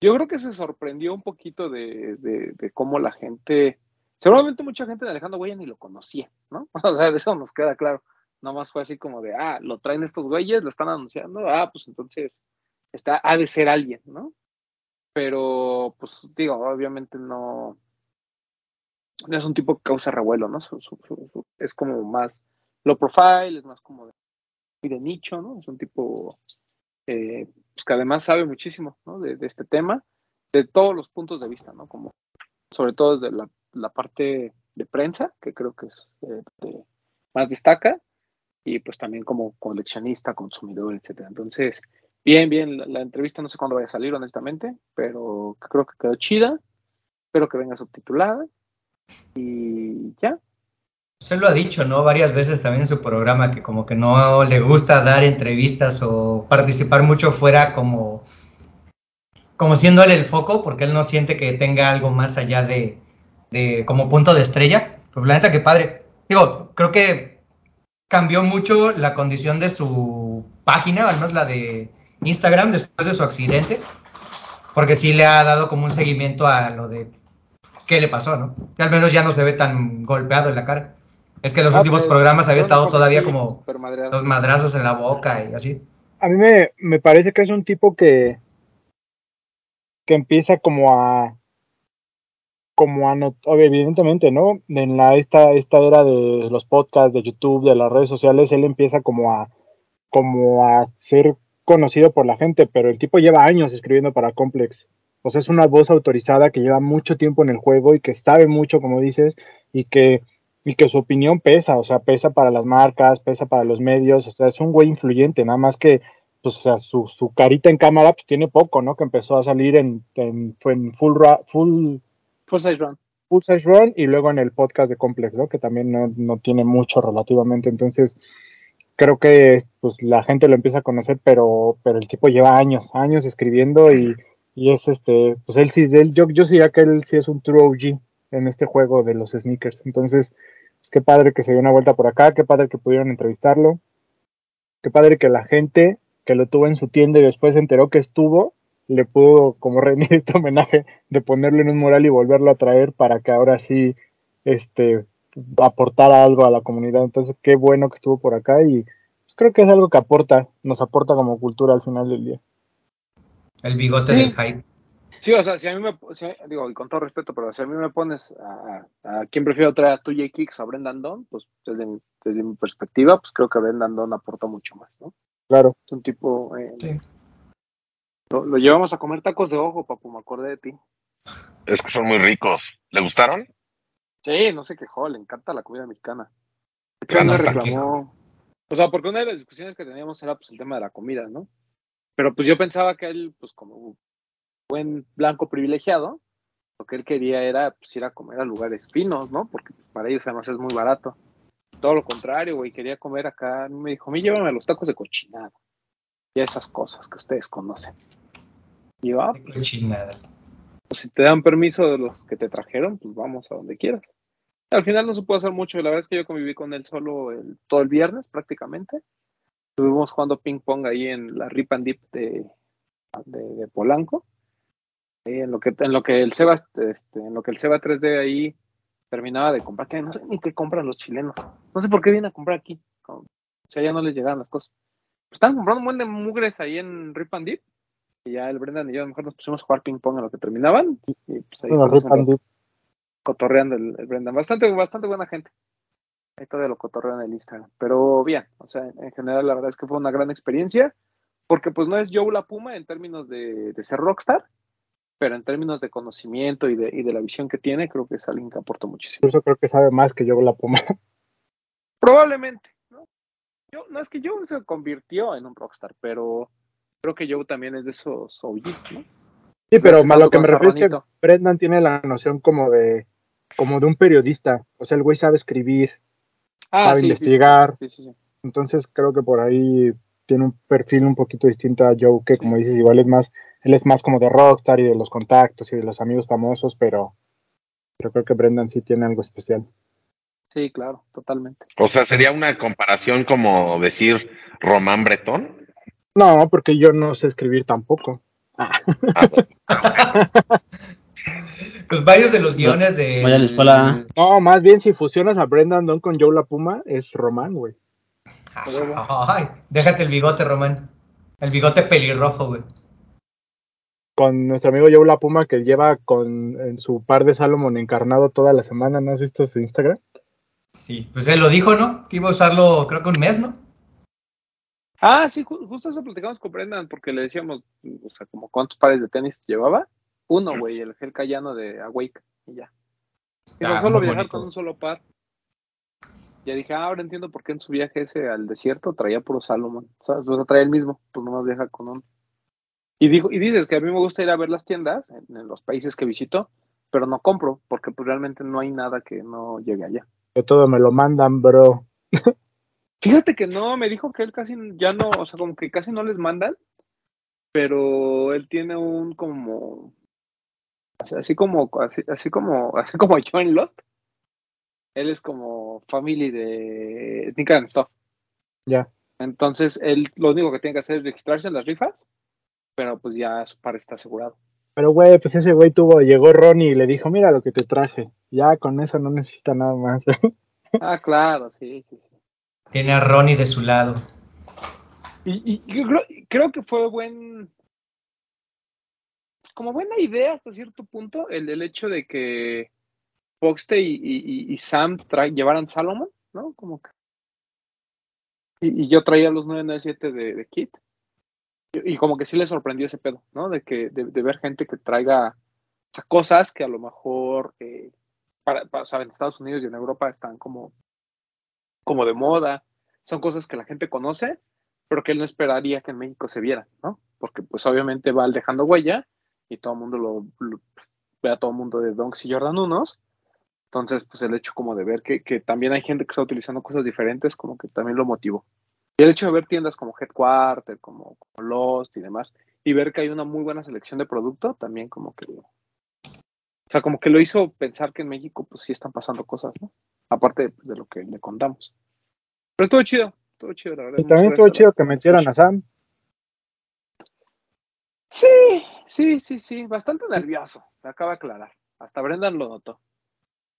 Yo creo que se sorprendió un poquito de, de, cómo la gente, seguramente mucha gente de Alejandro Güey ni lo conocía, ¿no? *laughs* O sea, de eso nos queda claro. Nomás fue así como de, ah, lo traen estos güeyes, lo están anunciando, ah, pues entonces está, ha de ser alguien, ¿no? Pero, pues digo, obviamente no, no es un tipo que causa revuelo, ¿no? Es como más low profile, es más como de, de nicho, ¿no? Es un tipo eh, pues que además sabe muchísimo, ¿no? De, este tema, de todos los puntos de vista, ¿no? Como, sobre todo desde la, parte de prensa, que creo que es eh, más destaca, y pues también como coleccionista, consumidor, etcétera. Entonces, bien, bien, la, la entrevista no sé cuándo vaya a salir, honestamente, pero creo que quedó chida. Espero que venga subtitulada. Y ya. Se lo ha dicho, ¿no? Varias veces también en su programa que como que no le gusta dar entrevistas o participar mucho fuera como, como siendo él el foco, porque él no siente que tenga algo más allá de, de como punto de estrella. Pues la neta que padre. Digo, creo que cambió mucho la condición de su página, al menos la de Instagram, después de su accidente, porque sí le ha dado como un seguimiento a lo de qué le pasó, ¿no? Que al menos ya no se ve tan golpeado en la cara. Es que en los Ah, últimos pues, programas había estado todavía como los madrazos en la boca y así. A mí me, me parece que es un tipo que, que empieza como a, como a, evidentemente, ¿no? En la, esta, esta era de los podcasts, de YouTube, de las redes sociales, él empieza como a, como a ser conocido por la gente, pero el tipo lleva años escribiendo para Complex. Sea, es una voz autorizada que lleva mucho tiempo en el juego y que sabe mucho, como dices, y que, y que su opinión pesa, o sea, pesa para las marcas, pesa para los medios, o sea, es un güey influyente, nada más que, pues, o sea, su, su carita en cámara, pues tiene poco, ¿no? Que empezó a salir en, en, fue en full, ra- full, Full size run. Full Size Run y luego en el podcast de Complex, ¿no? Que también no, no tiene mucho relativamente. Entonces, creo que pues la gente lo empieza a conocer, pero, pero el tipo lleva años, años escribiendo y, y es este, pues él sí, él, yo, yo diría que él sí es un true OG en este juego de los sneakers. Entonces, pues qué padre que se dio una vuelta por acá, qué padre que pudieron entrevistarlo, qué padre que la gente que lo tuvo en su tienda y después se enteró que estuvo, le pudo como *laughs* rendir este homenaje de ponerlo en un mural y volverlo a traer para que ahora sí este aportara algo a la comunidad. Entonces, qué bueno que estuvo por acá y pues, creo que es algo que aporta, nos aporta como cultura al final del día. El bigote Sí. del hype. Sí, o sea, si a mí me, si- digo, y con todo respeto, pero si a mí me pones a, a quién prefiero traer a Tuya Kicks o a Brendan Don, pues desde mi, desde mi perspectiva, pues creo que Brendan Don aporta mucho más, ¿no? Claro. Es un tipo, eh, Sí. lo, lo llevamos a comer tacos de ojo, papu, me acordé de ti. Es que son muy ricos. ¿Le gustaron? Sí, no se quejó, le encanta la comida mexicana. De hecho, nostalgia. reclamó, o sea, porque una de las discusiones que teníamos era pues el tema de la comida, ¿no? Pero pues yo pensaba que él, pues como buen blanco privilegiado, lo que él quería era pues, ir a comer a lugares finos, ¿no? Porque pues, para ellos además es muy barato. Todo lo contrario, güey, quería comer acá. Me dijo, a mí llévame a los tacos de cochinada. Y a esas cosas que ustedes conocen. Y yo, ah, Qué chinada. pues si te dan permiso de los que te trajeron, pues vamos a donde quieras. Al final no se puede hacer mucho. La verdad es que yo conviví con él solo el- todo el viernes prácticamente. Estuvimos jugando ping pong ahí en la Rip and Dip de, de, de Polanco. Ahí en lo que en lo que el Seba este, en lo que el Seba 3D ahí terminaba de comprar, que no sé ni qué compran los chilenos. No sé por qué vienen a comprar aquí. Como, si allá no les llegaban las cosas. Pues estaban comprando un buen de mugres ahí en Rip and Dip. Y ya el Brendan y yo a lo mejor nos pusimos a jugar ping pong en lo que terminaban. Y pues ahí Bueno, Rip and Dip. cotorreando el, el Brendan. Bastante, bastante buena gente. Ahí todavía lo cotorreo en el Instagram. Pero bien, o sea, en general la verdad es que fue una gran experiencia. Porque pues no es Joe la Puma en términos de, de ser rockstar, pero en términos de conocimiento y de, y de la visión que tiene, creo que es alguien que aporta muchísimo. Incluso creo que sabe más que yo la puma. Probablemente, ¿no? Yo, no es que Joe se convirtió en un rockstar, pero creo que Joe también es de esos OG, ¿no? Sí, pero a lo que me refiero es que. Brendan tiene la noción como de como de un periodista. O sea, el güey sabe escribir, Ah, sabe sí, sí, investigar. Sí, sí, sí. Entonces creo que por ahí tiene un perfil un poquito distinto a Joe, que como dices, igual es más, él es más como de rockstar y de los contactos y de los amigos famosos, pero, pero creo que Brendan sí tiene algo especial. Sí, claro, totalmente. O sea, sería una comparación como decir Román Bretón. No, porque yo no sé escribir tampoco. Ah, bueno. *laughs* Pues varios de los guiones de. Vaya la escuela. No, más bien si fusionas a Brendan Don con Joe la Puma, es Román, güey. Ay, déjate el bigote, Román. El bigote pelirrojo, güey. Con nuestro amigo Joe La Puma que lleva con en su par de Salomon encarnado toda la semana, ¿no has visto su Instagram? Sí, pues él lo dijo, ¿no? Que iba a usarlo, creo que un mes, ¿no? Ah, sí, ju- justo eso platicamos con Brendan porque le decíamos, o sea, como cuántos pares de tenis llevaba. Uno, güey, el gel cayano de Awake y ya. Y no Está solo viajar bonito. con un solo par. Ya dije, ah, ahora entiendo por qué en su viaje ese al desierto traía puro Salomon. O sea, o sea, traía el mismo, pues nomás viaja con uno. Y, digo, y dices que a mí me gusta ir a ver las tiendas en, en los países que visito, pero no compro porque pues realmente no hay nada que no llegue allá. Que todo me lo mandan, bro. *laughs* Fíjate que no, me dijo que él casi ya no, o sea, como que casi no les mandan, pero él tiene un como, así como, así, así como, *laughs* así como yo en Lost, él es como family de Sneaker and Stuff. Ya. Entonces, él lo único que tiene que hacer es registrarse en las rifas, pero pues ya su par está asegurado. Pero güey, pues ese güey tuvo, llegó Ronnie y le dijo, mira lo que te traje. Ya con eso no necesita nada más. *laughs* Ah, claro, sí, sí, sí. Tiene a Ronnie de su lado. Y, y yo creo, creo que fue buen, como buena idea hasta cierto punto el, el hecho de que Foxte y, Sam llevaran Salomon, ¿no? Como que. Y, yo traía los 997 de, de Kit. Y, como que sí le sorprendió ese pedo, ¿no? De que de, ver gente que traiga cosas que a lo mejor eh, para, en Estados Unidos y en Europa están como, como de moda. Son cosas que la gente conoce, pero que él no esperaría que en México se vieran, ¿no? Porque pues obviamente va dejando huella y todo el mundo lo, lo- pues, ve a todo el mundo de Donks y Jordan unos. Entonces, pues el hecho como de ver que, que también hay gente que está utilizando cosas diferentes, como que también lo motivó. Y el hecho de ver tiendas como Headquarter, como, como Lost y demás, y ver que hay una muy buena selección de producto, también como que... O sea, como que lo hizo pensar que en México pues sí están pasando cosas, ¿no? Aparte pues, de lo que le contamos. Pero estuvo chido, estuvo chido, la verdad. Y también estuvo chido que metieran a Sam. Sí, sí, sí, sí, bastante nervioso, me acaba de aclarar. Hasta Brendan lo notó.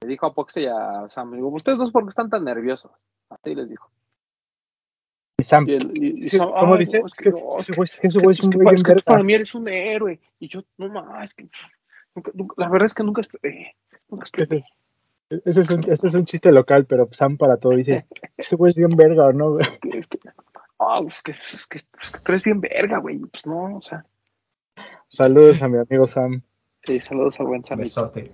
Le dijo a Pox y a Sam, digo, ustedes dos por qué están tan nerviosos. Así les dijo. Y Sam. Y, el, y, y Sam, ¿Cómo "Ay, dice? Es que para mí eres un héroe. Y yo, no más, es que nunca- nunca- la verdad es que nunca esperé. Nunca Ese esperé. es, un, este es un chiste local, pero Sam para todo dice, ese güey es bien verga, ¿no? es que, ah, es que, es que, es que tú eres bien verga, güey. Pues no, o sea. Saludos a mi amigo Sam. Sí, saludos al buen Sam. Besote.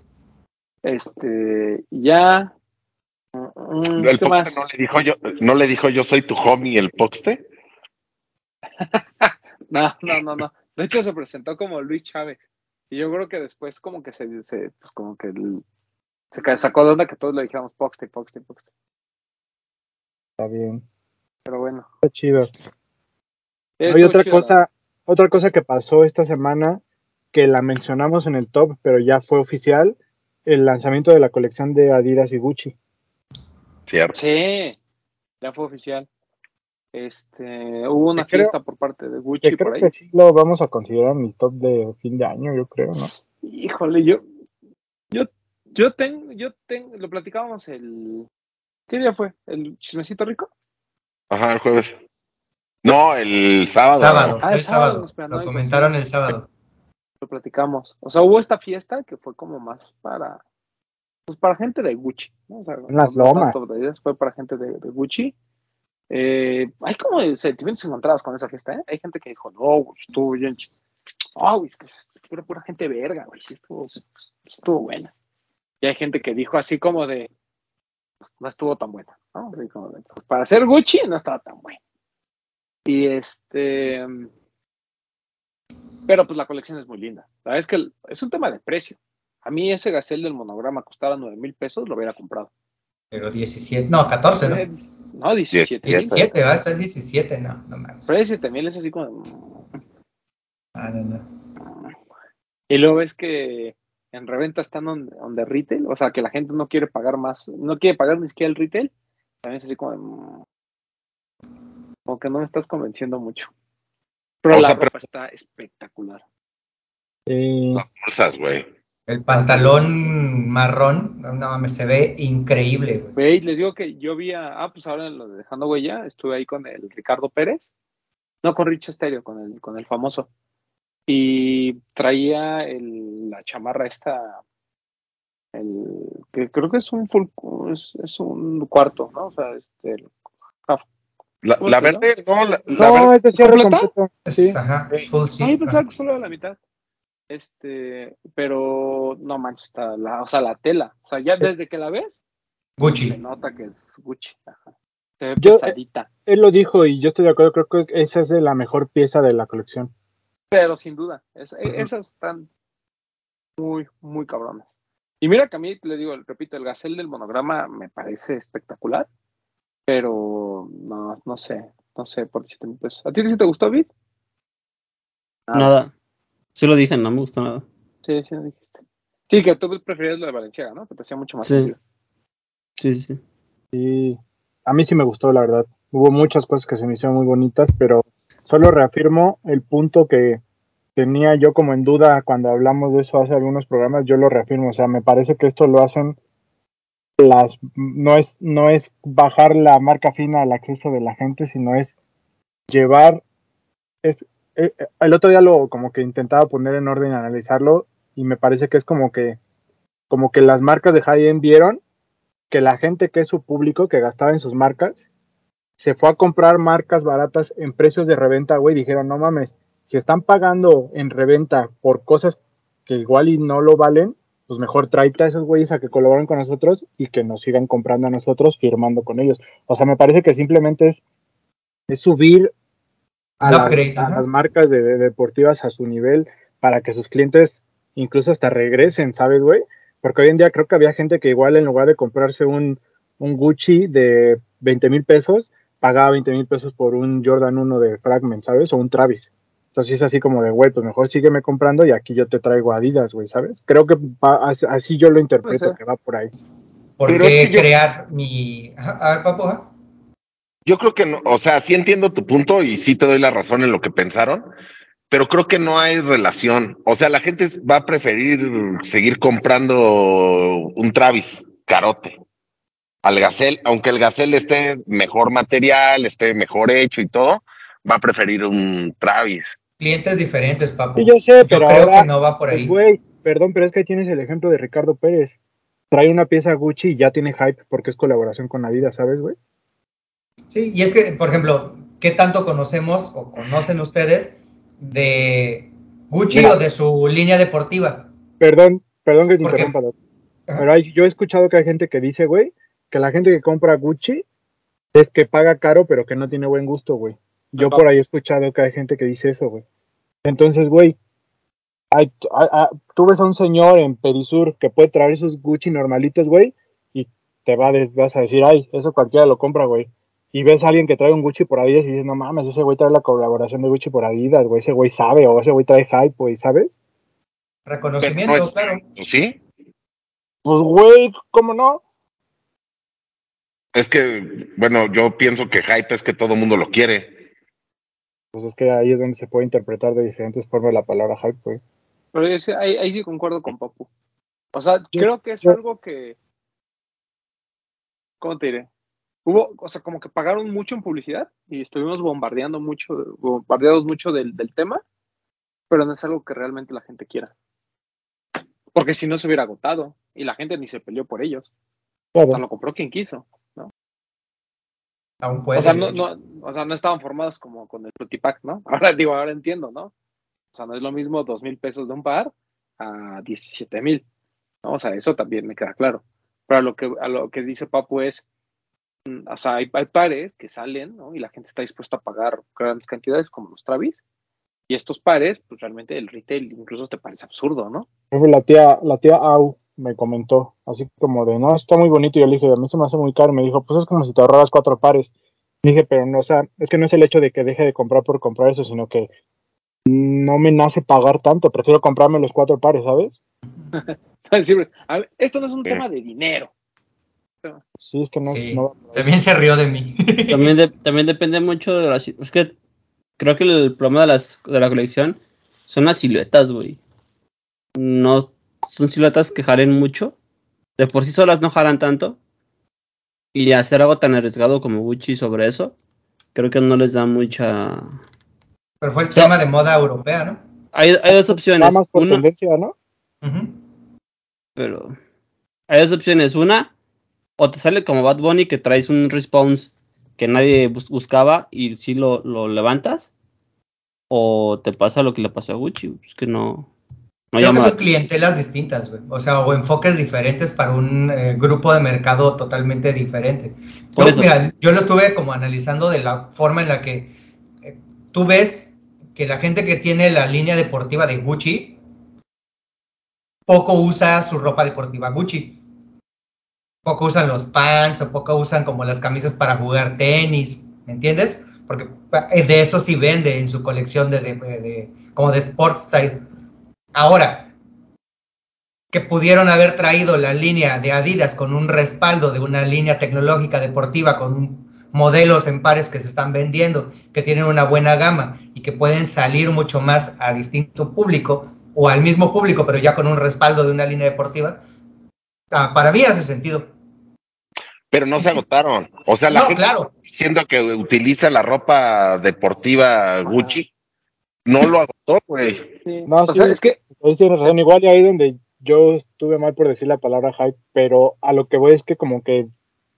Este, ya. Mm, El ¿Qué más? Poxte no le dijo yo, no le dijo yo soy tu homie el Poxte. *laughs* No, no, no, no. De hecho, se presentó como Luis Chávez. Y yo creo que después, como que se, se pues como que el- se sacó de onda que todos le dijéramos Poxte, Poxte, Poxte. Está bien. Pero bueno. Está chido. Sí, Hay otra chido, cosa, otra cosa que pasó esta semana que la mencionamos en el top, pero ya fue oficial, el lanzamiento de la colección de Adidas y Gucci. Cierto. Sí, ya fue oficial. Este, hubo una Que creo- fiesta por parte de Gucci por creo ahí. que sí lo vamos a considerar en el top de fin de año, yo creo, ¿no? Híjole, yo, yo, yo tengo, yo tengo, lo platicábamos el, ¿qué día fue? ¿El chismecito rico? Ajá, el jueves. No, el sábado. Sábado, Ah, el el sábado, sábado. espera, no, Lo comentaron el sábado. Lo platicamos. O sea, hubo esta fiesta que fue como más para, pues para gente de Gucci, ¿no? O sea, las lomas. fue para gente de, de Gucci. Eh, hay como sentimientos encontrados con esa fiesta, ¿eh? Hay gente que dijo, no, güey, estuvo bien. Ah, güey, es que es pura, pura gente verga, güey, sí estuvo, estuvo buena. Y hay gente que dijo así como de, pues, no estuvo tan buena, ¿no? Así como de, pues, para ser Gucci no estaba tan buena. Y este, pero pues la colección es muy linda. La verdad es que el- es un tema de precio. A mí ese gasel del monograma costara 9 mil pesos, lo hubiera comprado. Pero 17, no, 14, ¿no? No, 17 mil. 17, va a estar 17, no, no mames. Pero 17 mil es así como... mm. Ah, no, no. Y luego ves que en reventa están on, on the retail, o sea, que la gente no quiere pagar más, no quiere pagar ni siquiera el retail. También es así como... Como que no me estás convenciendo mucho. Pero O la sea, ropa pero- está espectacular. Eh, Las bolsas, güey. El pantalón marrón, no mames, se ve increíble, güey. Les digo que yo vi a, ah, pues ahora en lo de Dejando Huella, estuve ahí con el Ricardo Pérez, no con Rich Stereo, con el, con el famoso. Y traía el, la chamarra esta, el, que creo que es un full, es, es un cuarto, ¿no? O sea, este, el- ah, La, ¿Cómo la se llama? verde, no, la, la No, verde. este cierre ¿Completa? completo. Es, Sí. ajá, full Ah, yo pensaba que solo era la mitad. Este, pero no manches, está la, o sea, la tela. O sea, ya desde que la ves, se Gucci. nota que es Gucci. Ajá. Se ve Yo- pesadita. Él lo dijo y yo estoy de acuerdo, creo que esa es de la mejor pieza de la colección. Pero sin duda, es- e- esas están muy, muy cabronas. Y mira que a mí, le digo, repito, el gacel del monograma me parece espectacular, pero no, no sé, no sé por 17 mil pesos. ¿A ti sí te gustó, Vid? Ah. Nada. Sí lo dije, no me gustó nada. Sí, sí, lo dijiste. Sí, que tú preferías lo de Valenciaga, ¿no? Te parecía mucho más Sí. Sí, sí, sí. Y a mí sí me gustó, la verdad. Hubo muchas cosas que se me hicieron muy bonitas, pero solo reafirmo el punto que tenía yo como en duda cuando hablamos de eso hace algunos programas, yo lo reafirmo, o sea, me parece que esto lo hacen las no es no es bajar la marca fina al acceso de la gente, sino es llevar es eh, eh, el otro día lo como que intentaba poner en orden analizarlo y me parece que es como que como que las marcas de high-end vieron que la gente que es su público, que gastaba en sus marcas, se fue a comprar marcas baratas en precios de reventa, güey, dijeron, no mames, si están pagando en reventa por cosas que igual y no lo valen, pues mejor tráete a esos güeyes a que colaboren con nosotros y que nos sigan comprando a nosotros, firmando con ellos. O sea, me parece que simplemente es, es subir a, las- a marcas de, de deportivas a su nivel para que sus clientes incluso hasta regresen, ¿sabes, güey? Porque hoy en día creo que había gente que igual en lugar de comprarse un, un Gucci de 20 mil pesos, pagaba 20 mil pesos por un Jordan 1 de Fragment, ¿sabes? O un Travis. Entonces es así como de, güey, pues mejor sígueme comprando y aquí yo te traigo Adidas, güey, ¿sabes? Creo que va- así yo lo interpreto, que va por ahí. ¿Por Pero qué yo- crear mi. A ver, papu. Yo creo que no, o sea, sí entiendo tu punto y sí te doy la razón en lo que pensaron, pero creo que no hay relación. O sea, la gente va a preferir seguir comprando un Travis carote al Gazelle, aunque el Gazelle esté mejor material, esté mejor hecho y todo, va a preferir un Travis. Clientes diferentes, papu. Sí, yo sé, Yo pero creo ahora, que no va por pues, ahí. güey, perdón, pero es que ahí tienes el ejemplo de Ricardo Pérez. Trae una pieza Gucci y ya tiene hype porque es colaboración con Adidas, ¿sabes, güey? Sí, y es que, por ejemplo, ¿qué tanto conocemos o conocen ustedes de Gucci Mira. o de su línea deportiva? Perdón, perdón que te interrumpa. Pero hay- yo he escuchado que hay gente que dice, güey, que la gente que compra Gucci es que paga caro, pero que no tiene buen gusto, güey. Yo por ahí he escuchado que hay gente que dice eso, güey. Entonces, güey, hay- hay- hay- tú ves a un señor en Perisur que puede traer sus Gucci normalitos, güey, y te va vas a decir, ay, eso cualquiera lo compra, güey. Y ves a alguien que trae un Gucci por Adidas y dices, no mames, ese güey trae la colaboración de Gucci por Adidas, güey, ese güey sabe, o ese güey trae hype, güey, ¿sabes? Reconocimiento, no es- claro. ¿Sí? Pues, güey, ¿cómo no? Es que, bueno, yo pienso que hype es que todo el mundo lo quiere. Pues es que ahí es donde se puede interpretar de diferentes formas la palabra hype, güey. Pero yo sí- ahí, ahí sí concuerdo con Papu. O sea, Yo- creo que es yo- algo que. ¿Cómo te diré? Hubo, o sea, como que pagaron mucho en publicidad y estuvimos bombardeando mucho, bombardeados mucho del, del tema, pero no es algo que realmente la gente quiera. Porque si no se hubiera agotado y la gente ni se peleó por ellos. O sea, lo compró quien quiso. Aún puede o, sea, no, no, o sea, no estaban formados como con el Frutipack, ¿no? *laughs* Ahora digo, ahora entiendo, ¿no? O sea, no es lo mismo dos mil pesos de un par a 17 mil. ¿no? O sea, eso también me queda claro. Pero a lo que, a lo que dice Papu es, mm, o sea, hay, hay pares que salen, ¿no? Y la gente está dispuesta a pagar grandes cantidades como los Travis. Y estos pares, pues realmente el retail incluso te parece absurdo, ¿no? Por ejemplo, La tía, la tía Au me comentó, así como de, no, está muy bonito. Y yo le dije, a mí se me hace muy caro. Me dijo, pues es como si te ahorraras cuatro pares. Dije, pero no, o sea, es que no es el hecho de que deje de comprar por comprar eso, sino que no me nace pagar tanto. Prefiero comprarme los cuatro pares, ¿sabes? *laughs* A ver, esto no es un tema de dinero. Sí, es que no, Sí, no también se rió de mí. *laughs* También, de- también depende mucho de las... Es que creo que el problema de, las, de la colección son las siluetas, güey. No son siluetas que jalen mucho. De por sí solas no jalan tanto. Y hacer algo tan arriesgado como Gucci sobre eso, creo que no les da mucha. Pero fue el tema de moda europea, ¿no? Hay, hay dos opciones. Nada más por Una, tendencia, ¿no? Pero hay dos opciones. Una, o te sale como Bad Bunny que traes un response que nadie bus- buscaba y sí lo, lo levantas. O te pasa lo que le pasó a Gucci, pues que no Creo que son clientelas distintas, güey. O sea, o enfoques diferentes para un eh, grupo de mercado totalmente diferente. Por Yo, eso. mira, yo lo estuve como analizando de la forma en la que eh, tú ves que la gente que tiene la línea deportiva de Gucci poco usa su ropa deportiva Gucci. Poco usan los pants o poco usan como las camisas para jugar tenis, ¿me entiendes? Porque eh, de eso sí vende en su colección de, de- de- como de sport style. Ahora, que pudieron haber traído la línea de Adidas con un respaldo de una línea tecnológica deportiva con un- modelos en pares que se están vendiendo, que tienen una buena gama y que pueden salir mucho más a distinto público o al mismo público, pero ya con un respaldo de una línea deportiva, ah, para mí hace sentido. Pero no se agotaron. O sea, la No, gente claro. diciendo que utiliza la ropa deportiva Gucci, no lo agotó, güey. Sí. No, o sí. sea, es que Ahí tienes razón, igual y ahí donde yo estuve mal por decir la palabra hype, pero a lo que voy es que como que,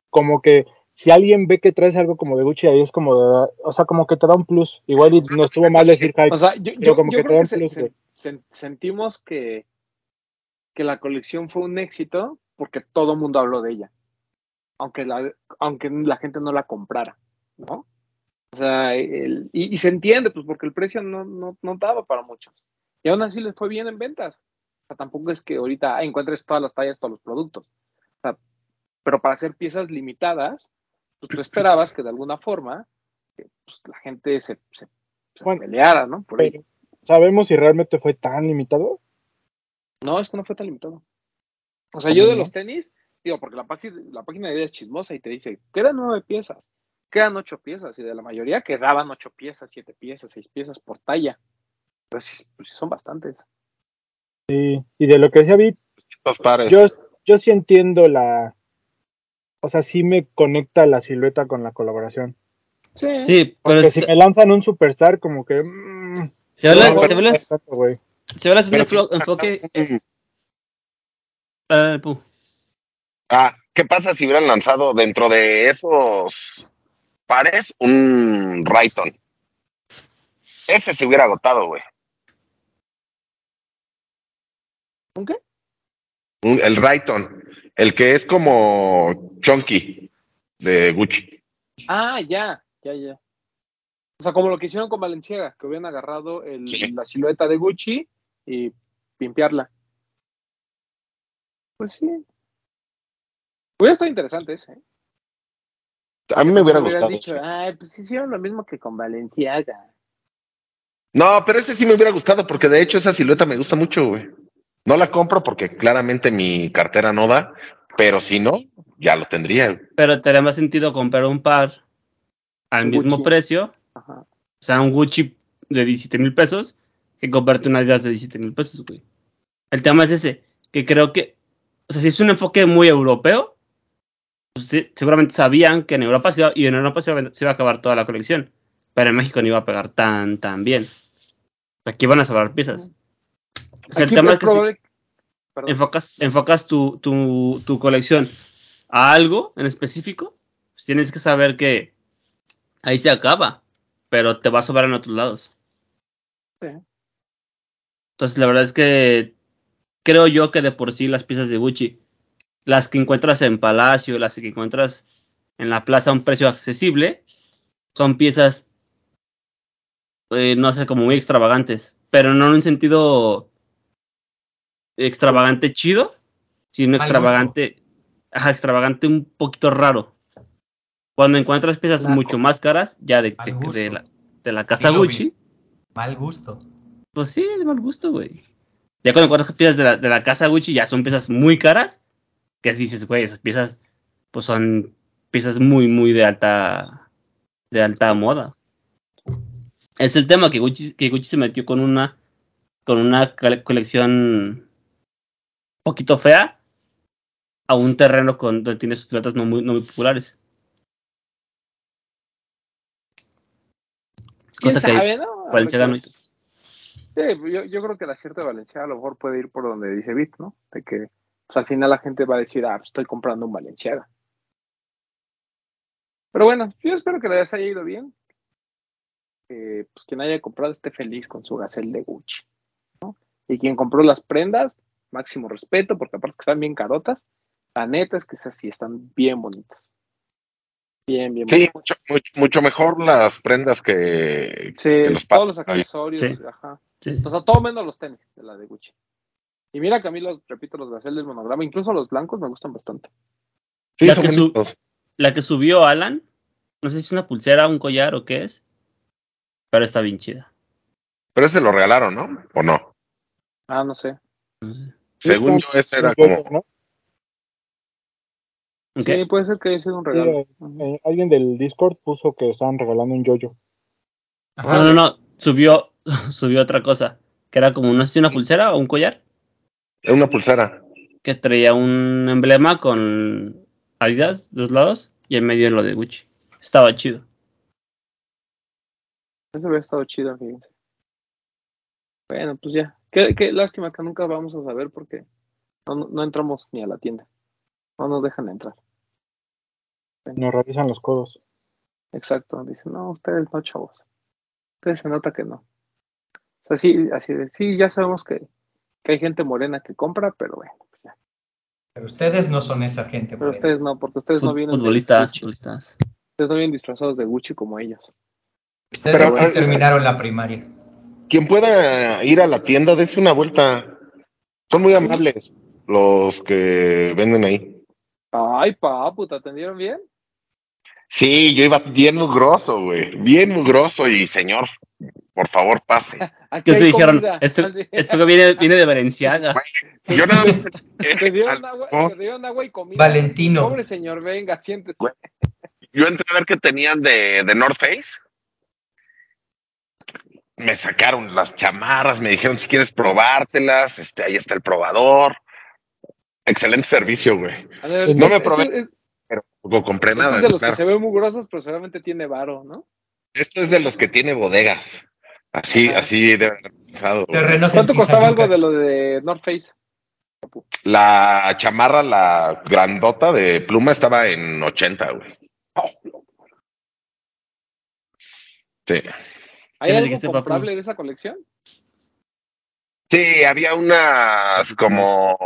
como que si alguien ve que traes algo como de Gucci, ahí es como de, o sea, como que te da un plus. Igual y no estuvo mal decir hype. O sea, yo, como yo que creo te que dan se- plus, se- sentimos que, que la colección fue un éxito porque todo el mundo habló de ella. Aunque la, aunque la gente no la comprara, ¿no? O sea, el- y, y se entiende, pues porque el precio no, no, no daba para muchos. Y aún así les fue bien en ventas. O sea, tampoco es que ahorita ah, encuentres todas las tallas, todos los productos. O sea, pero para hacer piezas limitadas, pues tú esperabas que de alguna forma que, pues, la gente se, se, se Bueno, peleara, ¿no? Por ello. Pero, ¿Sabemos si realmente fue tan limitado? No, es que no fue tan limitado. O sea, yo de ¿no? los tenis, digo, porque la, página la página de ella es chismosa y te dice, quedan nueve piezas, quedan ocho piezas, y de la mayoría quedaban ocho piezas, siete piezas, seis piezas por talla. Pues, sí, pues sí son bastantes. Sí. Y de lo que decía pares. yo, yo sí entiendo la, o sea, sí me conecta la silueta con la colaboración. Sí. Sí, pero Porque se, si me lanzan un superstar, como que... mm, se habla, no, se habla- se habla de un sí, enfoque. Mm. Ah. Ah, ¿qué pasa si hubieran lanzado dentro de esos pares un Rayton? Ese se hubiera agotado, güey. ¿Un qué? Un- El Rayton, el que es como Chunky de Gucci. Ah, ya, ya, ya. O sea, como lo que hicieron con Valenciaga, que hubieran agarrado el- Sí. la silueta de Gucci y limpiarla. Pues sí. Hubiera estado interesante ese. ¿eh? A mí me hubiera gustado. dicho, sí. ay, pues hicieron lo mismo que con Valenciaga. No, pero ese sí me hubiera gustado porque de hecho esa silueta me gusta mucho, güey. No la compro porque claramente mi cartera no da, pero si no, ya lo tendría. güey. Pero tendría más sentido comprar un par al Un mismo Gucci. precio, Ajá. o sea, un Gucci de 17 mil pesos, que comprarte una Adidas de 17 mil pesos, güey. El tema es ese, que creo que, o sea, si es un enfoque muy europeo, pues seguramente sabían que en Europa se iba, y en Europa se iba, se iba a acabar toda la colección, pero en México no iba a pegar tan, tan bien. Aquí van a sobrar piezas. O sea, el tema es que si- enfocas, enfocas tu, tu, tu colección a algo en específico, pues tienes que saber que ahí se acaba, pero te va a sobrar en otros lados. Sí. Entonces, la verdad es que creo yo que de por sí las piezas de Gucci, las que encuentras en Palacio, las que encuentras en la plaza a un precio accesible, son piezas, eh, no sé, como muy extravagantes, pero no en un sentido extravagante chido, sino extravagante, ajá, extravagante un poquito raro. Cuando encuentras piezas mucho más caras, ya de, la, de la casa Sí. Gucci, Mal gusto. pues sí, de mal gusto, güey. Ya cuando encuentras piezas de la, de la casa Gucci ya son piezas muy caras, que dices, güey, esas piezas pues son piezas muy, muy de alta, de alta moda. Es el tema que Gucci, que Gucci se metió con una, con una cole- colección poquito fea a un terreno con, donde tiene sus atletas no muy, no muy populares. Es ¿Quién cosa que no? Valenciaga no hizo. Sí, yo, yo creo que el acierto de Valencia a lo mejor puede ir por donde dice Vic, ¿no? De que pues, al final la gente va a decir, ah, pues, estoy comprando un Valenciaga. Pero bueno, yo espero que les haya ido bien. Que pues quien haya comprado esté feliz con su gacel de Gucci, ¿no? Y quien compró las prendas, máximo respeto, porque aparte que están bien carotas, la neta es que esas sí están bien bonitas. Bien, bien Sí, bonitas. mucho, mucho, mucho mejor las prendas que, Sí, que los todos los accesorios, Sí. ajá. Sí, sí. O sea, todo menos los tenis de la de Gucci. Y mira que a mí los, repito, los Gazelle del monograma, incluso los blancos me gustan bastante. Sí, La son que su-. La que subió Alan, no sé si es una pulsera, un collar o qué es, pero está bien chida. Pero ese lo regalaron, ¿no? ¿O no? Ah, no sé. No sé. Según yo, ese era como. yoyo, ¿no? ¿Un Sí, puede ser que haya sido un regalo. eh, eh, alguien del Discord puso que estaban regalando un yoyo. Ajá. No, no, no, subió, *laughs* subió otra cosa, que era como, no sé si una pulsera o un collar, Es una pulsera. que traía un emblema con Adidas de los lados y en medio lo de Gucci. Estaba chido. Eso hubiera estado chido, fíjense. Bueno, pues ya. Qué, qué lástima que nunca vamos a saber porque no, no- no entramos ni a la tienda. No nos dejan entrar. Nos revisan los codos. Exacto. Dicen, no, ustedes no, chavos. Ustedes se nota que no. O sea, sí, así de, sí, ya sabemos que, que hay gente morena que compra, pero bueno, ya. Pero ustedes no son esa gente. Pero morena. ustedes no, porque ustedes no vienen futbolistas, futbolistas. Ustedes no vienen disfrazados de Gucci como ellos. Ustedes Pero, sí eh, terminaron la primaria. Quien pueda ir a la tienda, dése una vuelta. Son muy amables los que venden ahí. Ay, papu, ¿te atendieron bien? Sí, yo iba bien mugroso, güey. Bien mugroso y señor, por favor, pase. *laughs* ¿Qué te dijeron? Esto, que viene, viene de Valenciaga. Yo nada más. *laughs* *laughs* Te dieron, al- agua, oh, te dieron agua y comida. Valentino. Pobre señor, venga, siéntese. Yo entré a ver qué tenían de, de North Face. Me sacaron las chamarras, me dijeron si quieres probártelas, este, ahí está el probador. Excelente servicio, güey. A ver, No me este- probé. este es- Pero no compré este es nada. de los claro. que se ven muy grosos, pero seguramente tiene varo, ¿no? Esto es de los que tiene bodegas. Así, Ajá. así de pensado. ¿Cuánto costaba algo de lo de North Face? La chamarra, la grandota de pluma, estaba en 80, güey. Sí. ¿Hay algo dijiste, papu? comprable de esa colección? Sí, había unas como,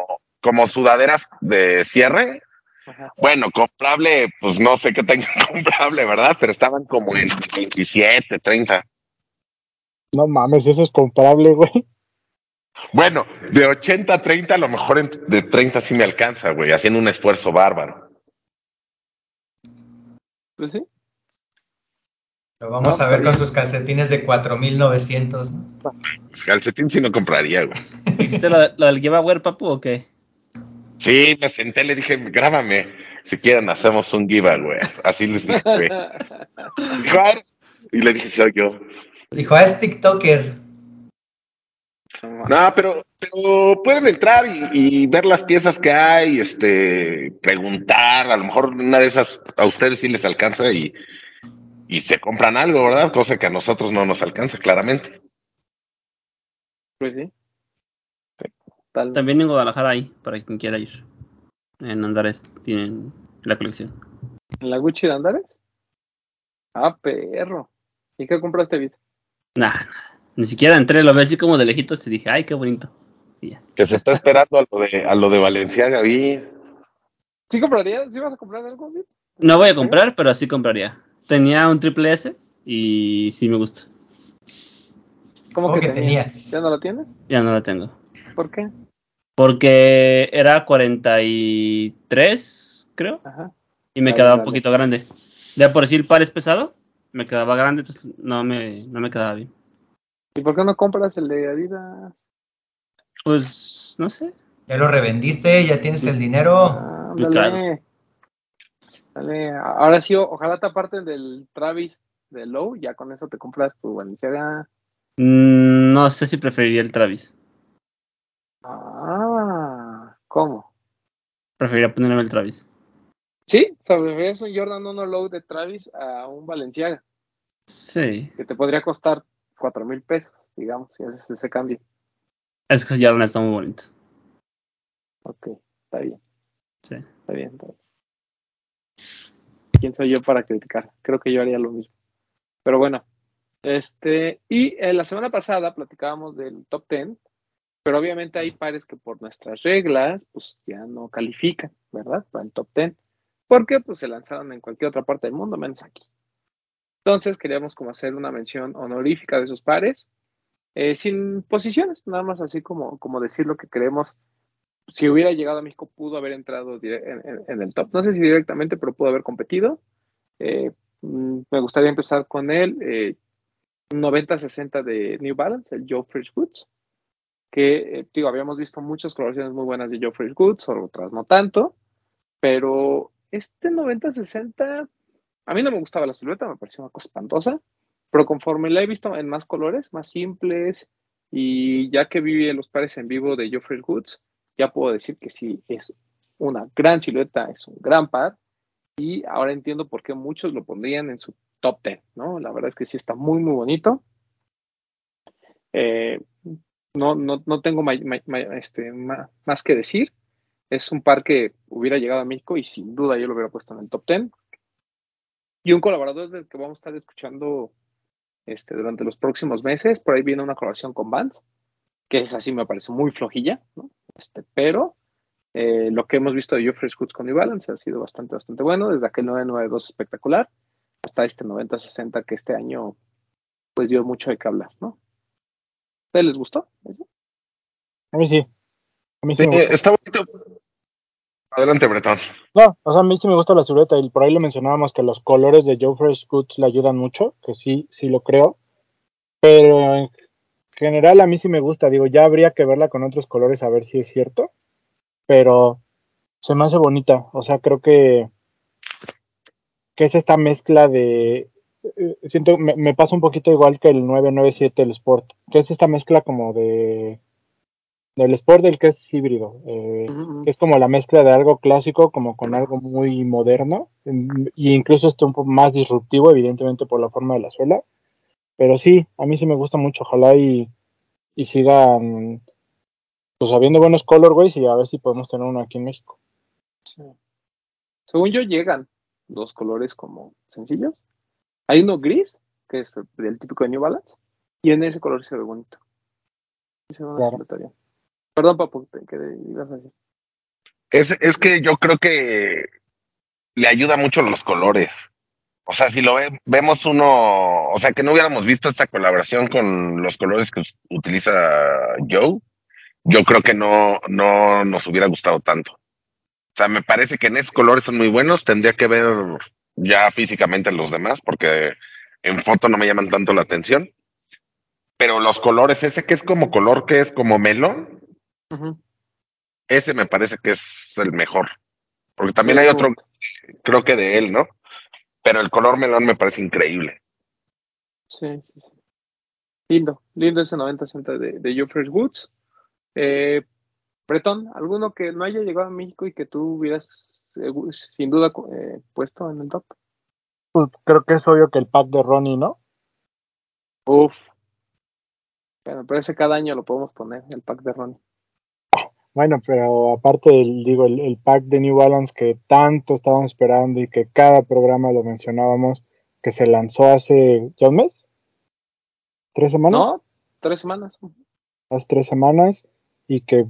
como sudaderas de cierre. Ajá. Bueno, comprable, pues no sé qué tenga *laughs* comprable, ¿verdad? Pero estaban como en 27, 30. No mames, eso es comprable, güey. Bueno, de 80 a 30, a lo mejor de 30 sí me alcanza, güey, haciendo un esfuerzo bárbaro. Pues sí. Lo vamos No, a ver con sus calcetines de 4900. ¿no? Pues, calcetín sí no compraría, güey. *laughs* ¿Dijiste lo, lo del giveaway, papu, o qué? Sí, me senté, le dije, grábame. Si quieren, hacemos un giveaway. Así les dije, güey. *laughs* "Ah, eres-". Y le dije, soy yo. Dijo, ah, es TikToker. No, pero, pero pueden entrar y, y ver las piezas que hay, este, preguntar, a lo mejor una de esas a ustedes sí les alcanza y, y se compran algo, ¿verdad? Cosa que a nosotros no nos alcanza, claramente. Pues sí. Tal- También en Guadalajara hay, para quien quiera ir. En Andares tienen la colección. ¿En la Gucci de Andares? Ah, perro. ¿Y qué compraste, Vito? Nah, nada. Ni siquiera entré, lo vi así como de lejitos y dije, ay, qué bonito. Y ya. Que se está esperando a lo de, a lo de Valencia, Gaby. ¿Sí comprarías? ¿Sí vas a comprar algo? No voy a comprar, pero sí compraría. Tenía un triple S y sí me gusta. ¿Cómo ¿Cómo que, que tenías? tenías? ¿Ya no la tienes? Ya no la tengo. ¿Por qué? Porque era 43, creo, Ajá. y me quedaba un poquito grande. Ya por decir par es pesado, me quedaba grande, entonces no me, no me quedaba bien. ¿Y por qué no compras el de Adidas? Pues, no sé. Ya lo revendiste, ya tienes el dinero. Ah, dale. Dale. Ahora sí, ojalá te aparten del Travis de Low, ya con eso te compras tu Balenciaga. Mm, no sé si preferiría el Travis. Ah, ¿Cómo? Preferiría ponerme el Travis. Sí, sobre eso un Jordan 1 Low de Travis a un Valenciaga, Sí. que te podría costar cuatro mil pesos, digamos, si haces ese cambio. Es que ese Jordan está muy bonito. Ok, está bien, Sí. está bien, está bien. ¿Quién soy yo para criticar? Creo que yo haría lo mismo. Pero bueno, este, y eh, la semana pasada platicábamos del top 10, pero obviamente hay pares que por nuestras reglas, pues ya no califican, ¿verdad? Para el top 10, porque pues se lanzaron en cualquier otra parte del mundo, menos aquí. Entonces queríamos como hacer una mención honorífica de esos pares, eh, sin posiciones, nada más así como, como decir lo que creemos. Si hubiera llegado a México, pudo haber entrado en el top. No sé si directamente, pero pudo haber competido. Eh, mm, me gustaría empezar con él. eh, 90-60 de New Balance, el Joe Fresh Goods, que, eh, digo, habíamos visto muchas colaboraciones muy buenas de Joe Fresh Goods, otras no tanto, pero este 90-60, a mí no me gustaba la silueta, me pareció una cosa espantosa, pero conforme la he visto en más colores, más simples, y ya que vi los pares en vivo de Joe Fresh Goods, ya puedo decir que sí, es una gran silueta, es un gran par, y ahora entiendo por qué muchos lo pondrían en su top 10, ¿no? La verdad es que sí está muy, muy bonito. Eh, no, no, no tengo este, más que decir. Es un par que hubiera llegado a México y sin duda yo lo hubiera puesto en el top 10. Y un colaborador del que vamos a estar escuchando este, durante los próximos meses. Por ahí viene una colaboración con Vans, que es así, me parece muy flojilla, ¿no? Este, pero eh, lo que hemos visto de Joffrey Scoots con New Balance ha sido bastante, bastante bueno. Desde aquel 992 espectacular hasta este 90-60 que este año pues dio mucho de qué hablar, ¿no? ¿A ustedes les gustó? A mí sí. A mí sí Sí, me gusta. está bonito. Adelante, Bretón. No, o sea, a mí sí me gusta la silueta y por ahí lo mencionábamos que los colores de Joe Fresh Goods le ayudan mucho, que sí, sí lo creo. Pero en general a mí sí me gusta, digo, ya habría que verla con otros colores a ver si es cierto, pero se me hace bonita, o sea, creo que, que es esta mezcla de, eh, siento, me, me pasa un poquito igual que el 997, el Sport, que es esta mezcla como de, del Sport del que es híbrido, eh, que es como la mezcla de algo clásico como con algo muy moderno, y incluso este un poco más disruptivo, evidentemente por la forma de la suela, pero sí, a mí sí me gusta mucho, ojalá y, y sigan pues habiendo buenos colorways y a ver si podemos tener uno aquí en México. sí. Según yo llegan dos colores como sencillos. Hay uno gris, que es el, típico de New Balance, y en ese color se ve bonito. Se ve Claro. Perdón, papu, te- ¿qué ibas a decir? Es, es que yo creo que le ayuda mucho los colores. O sea, si lo ve- vemos uno, o sea, que no hubiéramos visto esta colaboración con los colores que utiliza Joe, yo creo que no, no nos hubiera gustado tanto. O sea, me parece que en esos colores son muy buenos, tendría que ver ya físicamente los demás, porque en foto no me llaman tanto la atención. Pero los colores, ese que es como color que es como melón, Ese me parece que es el mejor. Porque también Sí, hay otro, creo que de él, ¿no? Pero el color melón me parece increíble. Sí, sí, sí. Lindo, lindo ese 90-60 de, de Joe Fresh Goods. Eh, Bretón, ¿alguno que no haya llegado a México y que tú hubieras sin duda eh, puesto en el top? Pues creo que es obvio que el pack de Ronnie, ¿no? Uf. Bueno, pero ese cada año lo podemos poner, el pack de Ronnie. Bueno, pero aparte, el, digo, el, el pack de New Balance que tanto estábamos esperando y que cada programa lo mencionábamos, que se lanzó hace ya un mes, tres semanas, ¿No? Tres semanas. hace tres semanas, y que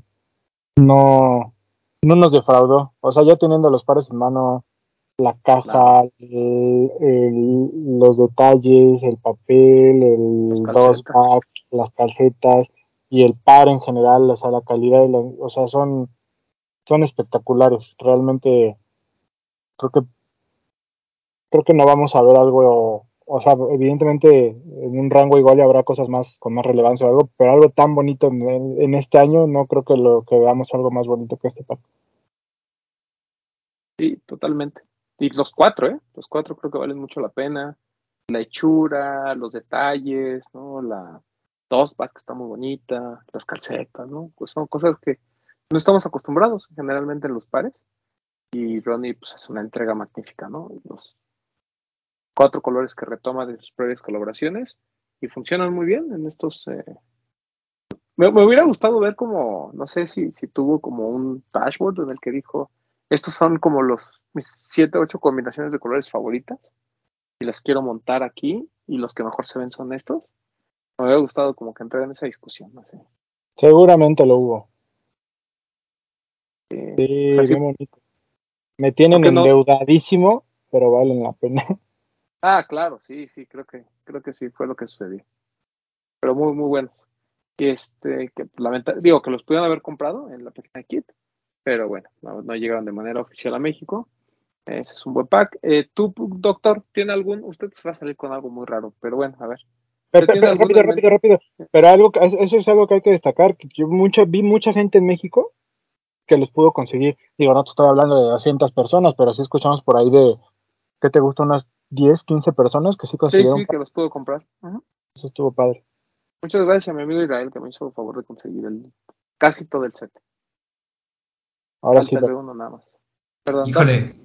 no, no nos defraudó. O sea, ya teniendo los pares en mano, la caja, el- el- los detalles, el papel, el dos pack, las calcetas y el par en general, o sea, la calidad, de los- o sea, son, son espectaculares. Realmente creo que creo que no vamos a ver algo, o sea, evidentemente en un rango igual habrá cosas más con más relevancia o algo, pero algo tan bonito en, en este año no creo que lo que veamos algo más bonito que este pack. Sí, totalmente. Y los cuatro, ¿eh? Los cuatro creo que valen mucho la pena. La hechura, los detalles, ¿no? La dos pack está muy bonita, las calcetas, ¿no? Pues son cosas que no estamos acostumbrados generalmente en los pares. Y Ronnie pues es una entrega magnífica, ¿no? Los cuatro colores que retoma de sus previas colaboraciones y funcionan muy bien en estos... Eh... Me, me, hubiera gustado ver como, no sé si, si tuvo como un dashboard en el que dijo, estos son como los mis siete, ocho combinaciones de colores favoritas y las quiero montar aquí y los que mejor se ven son estos. Me hubiera gustado como que entrar en esa discusión, no sé. Seguramente lo hubo. Sí, Sí, o sea, sí- bien bonito. Me tienen endeudadísimo, pero valen la pena. *laughs* Ah, claro, sí, sí, creo que, creo que sí fue lo que sucedió. Pero muy, muy buenos. Y este, que lamenta- digo que los pudieron haber comprado en la página de Kit, pero bueno, no, no llegaron de manera oficial a México. Ese es un buen pack. Eh, tú, doctor, ¿tiene algún? Usted se va a salir con algo muy raro, pero bueno, a ver. Pero, ¿Usted tiene pero, rápido, rápido, rápido. Pero algo, que- eso es algo que hay que destacar. que Yo mucha, vi mucha gente en México que los pudo conseguir. Digo, no te estoy hablando de 200 personas, pero sí escuchamos por ahí de, ¿qué te gusta? Unas 10, 15 personas que sí Sí, consiguieron. sí, que los puedo comprar. Eso estuvo padre. Muchas gracias a mi amigo Israel que me hizo el favor de conseguir el, casi todo el set. Ahora sí. Falta lo- uno nada más. Perdón. Híjole.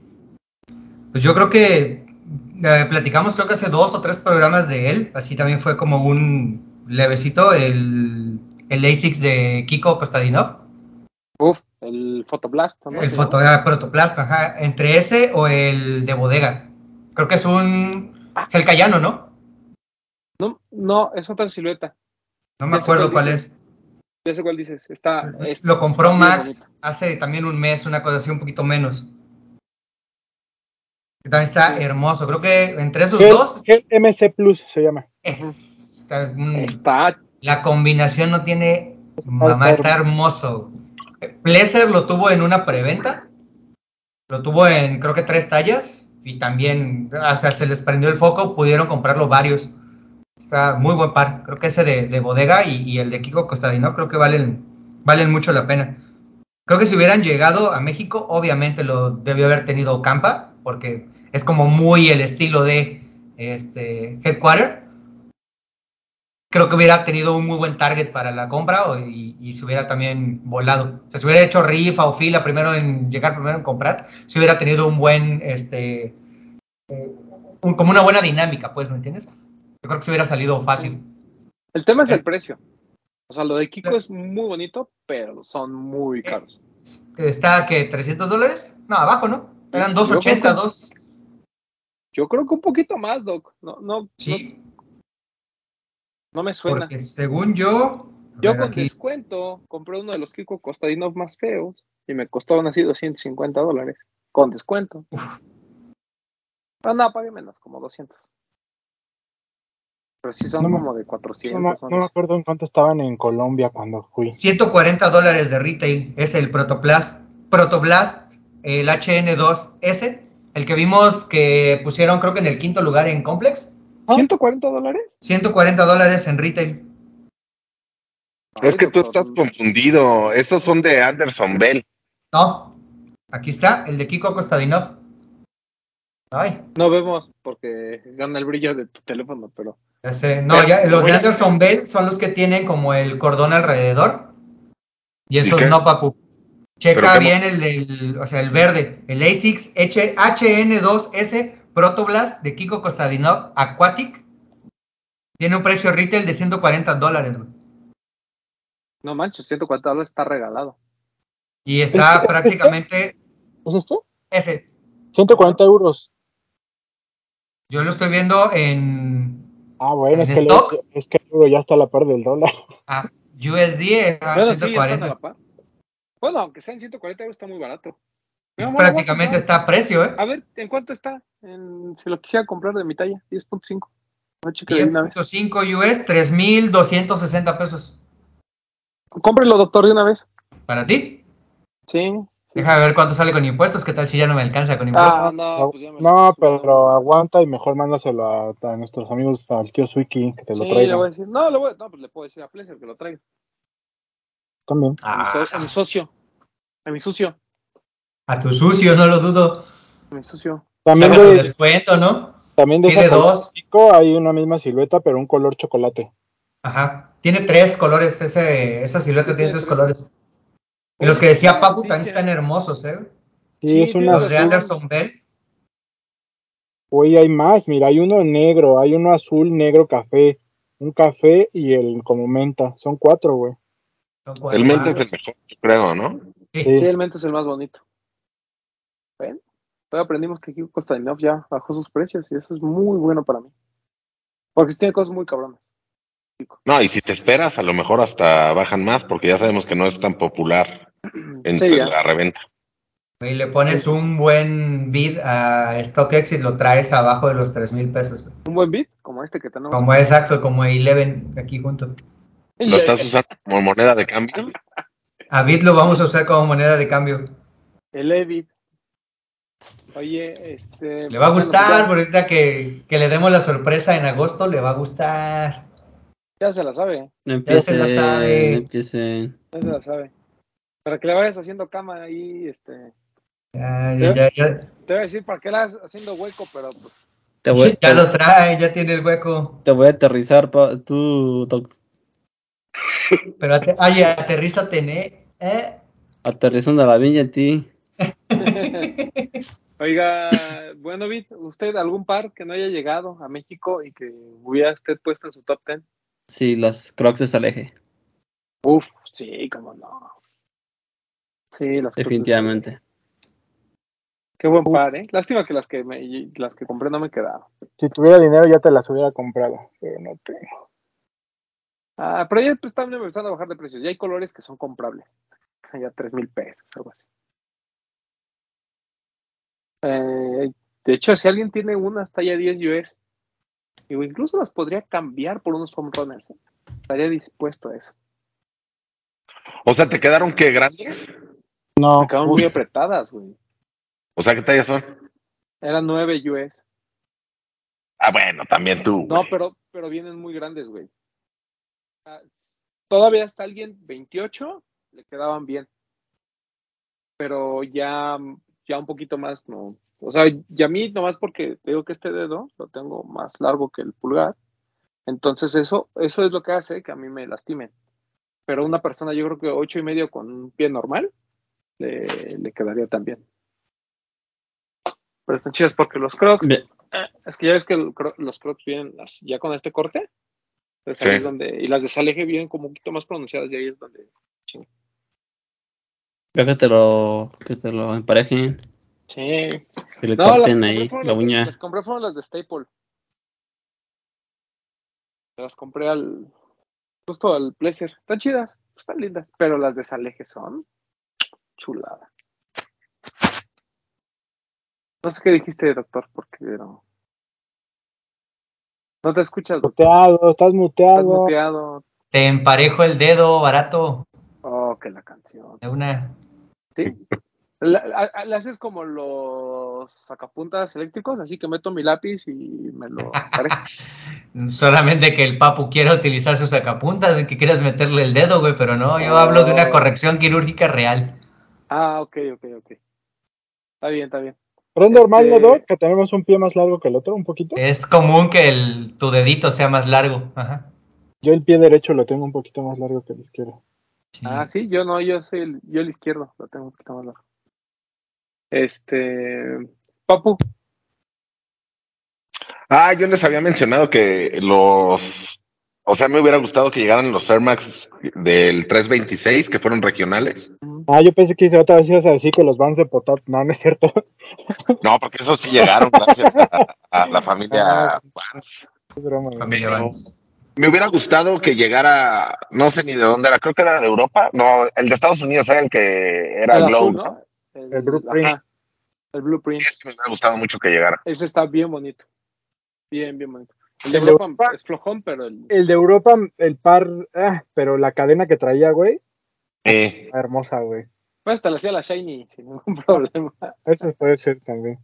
Pues yo creo que eh, platicamos creo que hace dos o tres programas de él, así también fue como un levecito, el, el ASICS de Kiko Kostadinov, Uf, el Photoblast, ¿no? el foto ah, protoplasma, ajá, entre ese o el de bodega. Creo que es un el Cayano, ¿no? No, no, es otra silueta. No me acuerdo cuál es. Ya sé cuál dices. Está, es- Lo compró Max hace también un mes, una cosa así un poquito menos. Que También está hermoso. Creo que entre esos Gel- dos Gel MC Plus se llama. es- está La combinación no tiene. Está- Mamá, está está hermoso. Pleasure lo tuvo en una preventa. Lo tuvo en creo que tres tallas. Y también, o sea, se les prendió el foco. Pudieron comprarlo varios. Está muy buen par. Creo que ese de, de bodega y, y el de Kiko Costadino creo que valen, valen mucho la pena. Creo que si hubieran llegado a México, obviamente lo debió haber tenido Campa, porque es como muy el estilo de este Headquarter creo que hubiera tenido un muy buen target para la compra y, y se hubiera también volado. O sea, si hubiera hecho rifa o fila primero en llegar primero en comprar, si hubiera tenido un buen, este, eh, un- como una buena dinámica, pues, ¿me entiendes? Yo creo que se hubiera salido fácil. el tema es Eh. el precio. O sea, lo de Kiko es muy bonito, pero son muy caros. ¿Está que 300 dólares? No, abajo, ¿no? Eran 280, Yo creo 2. Yo creo que un poquito más, Doc. No, no, Sí, no, no me suena. porque según yo. Yo con aquí, descuento compré uno de los Kiko Costadinov más feos y me costaron así 250 dólares. Con descuento. Ah, no, pagué menos, como 200. Pero sí son No como de No 400. me, ¿no? no me acuerdo en cuánto estaban en Colombia cuando fui. 140 dólares de retail es el Protoplast, Protoblast, el HN2S, el que vimos que pusieron creo que en el quinto lugar en Complex. ¿140 dólares? 140 dólares en retail. Es que tú estás confundido. Esos son de Anderson Bell. No, aquí está, el de Kiko Kostadinov. Ay, No vemos porque gana el brillo de tu teléfono, pero. ya sé. No, Pero, ya, los de Anderson Bell son los que tienen como el cordón alrededor. Y esos qué? no, papu. ¿Pero Checa bien el del, o sea, el verde, el ASICS H- HN2S Protoblast de Kiko Kostadinov Aquatic. Tiene un precio retail de 140 dólares, güey. No manches, 140 dólares está regalado. Y está ¿Este- prácticamente ¿Es este? ese. 140 euros. Yo lo estoy viendo en Ah, bueno, ¿En es que, el es que el euro ya está a la par del dólar. ah, USD a bueno, sí, ya están a 140. la par. Bueno, aunque sea en 140 euros, está muy barato. Amor, prácticamente está a precio, ¿eh? A ver, ¿en cuánto está? En- si lo quisiera comprar de mi talla, 10.5. No, cheque de una vez. 10.5 US, 3.260 pesos. Cómprelo, doctor, de una vez. ¿Para ti? Sí. Deja ver cuánto sale con impuestos. ¿Qué tal si ya no me alcanza con impuestos? Ah, no, pues ya me No, pero aguanta y mejor mándaselo a, a nuestros amigos, al tío Suiki, que te Sí, lo le voy a traiga. decir. No, le voy, no, pues le puedo decir a Pleasure que lo traiga. También. A, mi Ah, so- a mi socio. A mi sucio. a tu sucio, no lo dudo. A mi sucio. También de, descuento, ¿no? también de pide dos. chico hay una misma silueta, pero un color chocolate. Ajá. Tiene tres colores. Ese, esa silueta tiene Tiene tres tres. colores. Y los que decía Papu Sí, también sí. están hermosos, ¿eh? Sí, Sí, es una. Los de. Anderson Bell. Hoy hay más, mira, hay uno negro, hay uno azul, negro, café, un café y el como menta. Son cuatro, güey. El mente es el mejor, creo, ¿no? Sí. Sí. El mente es el más bonito. ¿Ven? Hoy aprendimos que aquí Costanov ya bajó sus precios y eso es muy bueno para mí. Porque sí tiene cosas muy cabronas. No, y si te esperas, a lo mejor hasta bajan más, porque ya sabemos que no es tan popular *clears throat* Sí, ya. la reventa. Y le pones un buen bid a StockX y lo traes abajo de los 3 mil pesos. Un buen bit, como este que tenemos. Como exacto, como Eleven aquí junto. ¿Lo estás usando *laughs* como moneda de cambio? A bit lo vamos a usar como moneda de cambio. El Evit. Oye, este. Le va a bueno, gustar, pues ahorita que, que le demos la sorpresa en agosto, le va a gustar. ya, se la sabe. No Ya se empiecen, la sabe. no empiecen. Ya se la sabe. Para que le vayas haciendo cama ahí, este. Ya, ya, ya, ya. Te voy a decir para qué la vas haciendo hueco, pero pues. Te voy, Ya te- lo trae, ya tiene el hueco. te voy a aterrizar, pa- tú, doc- Pero, ate- oye, aterrízate, ¿eh? ¿eh? aterrizando la viña en ti. *laughs* Oiga, bueno, Bit, ¿usted algún par que no haya llegado a México y que hubiera usted puesto en su top 10? Sí, las crocs de Saleje, Uf, sí, cómo no. Sí, las definitivamente. Qué buen par, ¿eh? Lástima que las que me, las que compré no me quedaron. Si tuviera dinero ya te las hubiera comprado, pero no tengo. Ah, pero ya pues, están empezando a bajar de precios. Ya hay colores que son comprables. O sea, ya 3 mil pesos, algo así. Eh, de hecho, si alguien tiene unas talla 10 US, digo, incluso las podría cambiar por unos foam runners. ¿eh? Estaría dispuesto a eso. O sea, ¿te quedaron qué grandes? No, Me quedaron muy apretadas, güey. O sea, ¿qué tallas son? Eran 9 US. Ah, bueno, también tú. No, güey. pero, pero vienen muy grandes, güey. Ah, Todavía hasta alguien 28 le quedaban bien. Pero ya, ya un poquito más, no. O sea, y a mí nomás porque te digo que este dedo lo tengo más largo que el pulgar. Entonces eso, eso es lo que hace que a mí me lastimen. Pero una persona, yo creo que ocho y medio con un pie normal, le, le quedaría también. Pero están chidas porque los crocs, Ve- es que ya ves que los crocs vienen ya con este corte. Entonces ahí Sí. es donde, y las de Saleje vienen como un poquito más pronunciadas y ahí es donde. Veo que te lo, que te lo emparejen, Sí. que le No, corten compré ahí fueron la las de- uña. las compré fueron las de Staple. Las compré al. Justo al Pleasure. Están chidas, están lindas. Pero las de Saleje son. Chulada. No sé qué dijiste, doctor, porque no. No te escuchas, muteado, estás Estás muteado. Te emparejo el dedo barato Oh, que la canción. de una. ¿Sí? Le haces como los sacapuntas eléctricos, así que meto mi lápiz y me lo. *laughs* Solamente que el papu quiera utilizar sus sacapuntas, de que quieras meterle el dedo, güey, pero no, yo Oh. hablo de una corrección quirúrgica real. Ah, ok, ok, ok. Está bien, está bien. Pero es normal, Este- ¿no, Doc? Que tenemos un pie más largo que el otro, un poquito. Es común que el, tu dedito sea más largo. Ajá. Yo el pie derecho lo tengo un poquito más largo que el izquierdo. Sí. Ah, sí, yo no, yo soy el, yo el izquierdo, lo tengo un poquito más largo. Este, Papu, Ah, yo les había mencionado que los. O sea, me hubiera gustado que llegaran los Air Max del 326, que fueron regionales. Ah, yo pensé que otra vez ibas a decir que los Vans de Potat. No, no es cierto. No, porque esos sí llegaron gracias a, a la familia Ah. Vans. Familia. Me hubiera gustado que llegara, no sé ni de dónde era, creo que era de Europa. No, el de Estados Unidos era el que era el Glow, azul, ¿no? ¿no? El, El blueprint. ajá, el blueprint. Ese me hubiera gustado mucho que llegara. Ese está bien bonito. Bien, bien bonito. El de Europa Europa- es flojón, pero el, El de Europa, el par, ah, pero la cadena que traía, güey, Eh, hermosa, güey. pues hasta le hacía la Shiny sin ningún *laughs* problema. Eso puede ser también.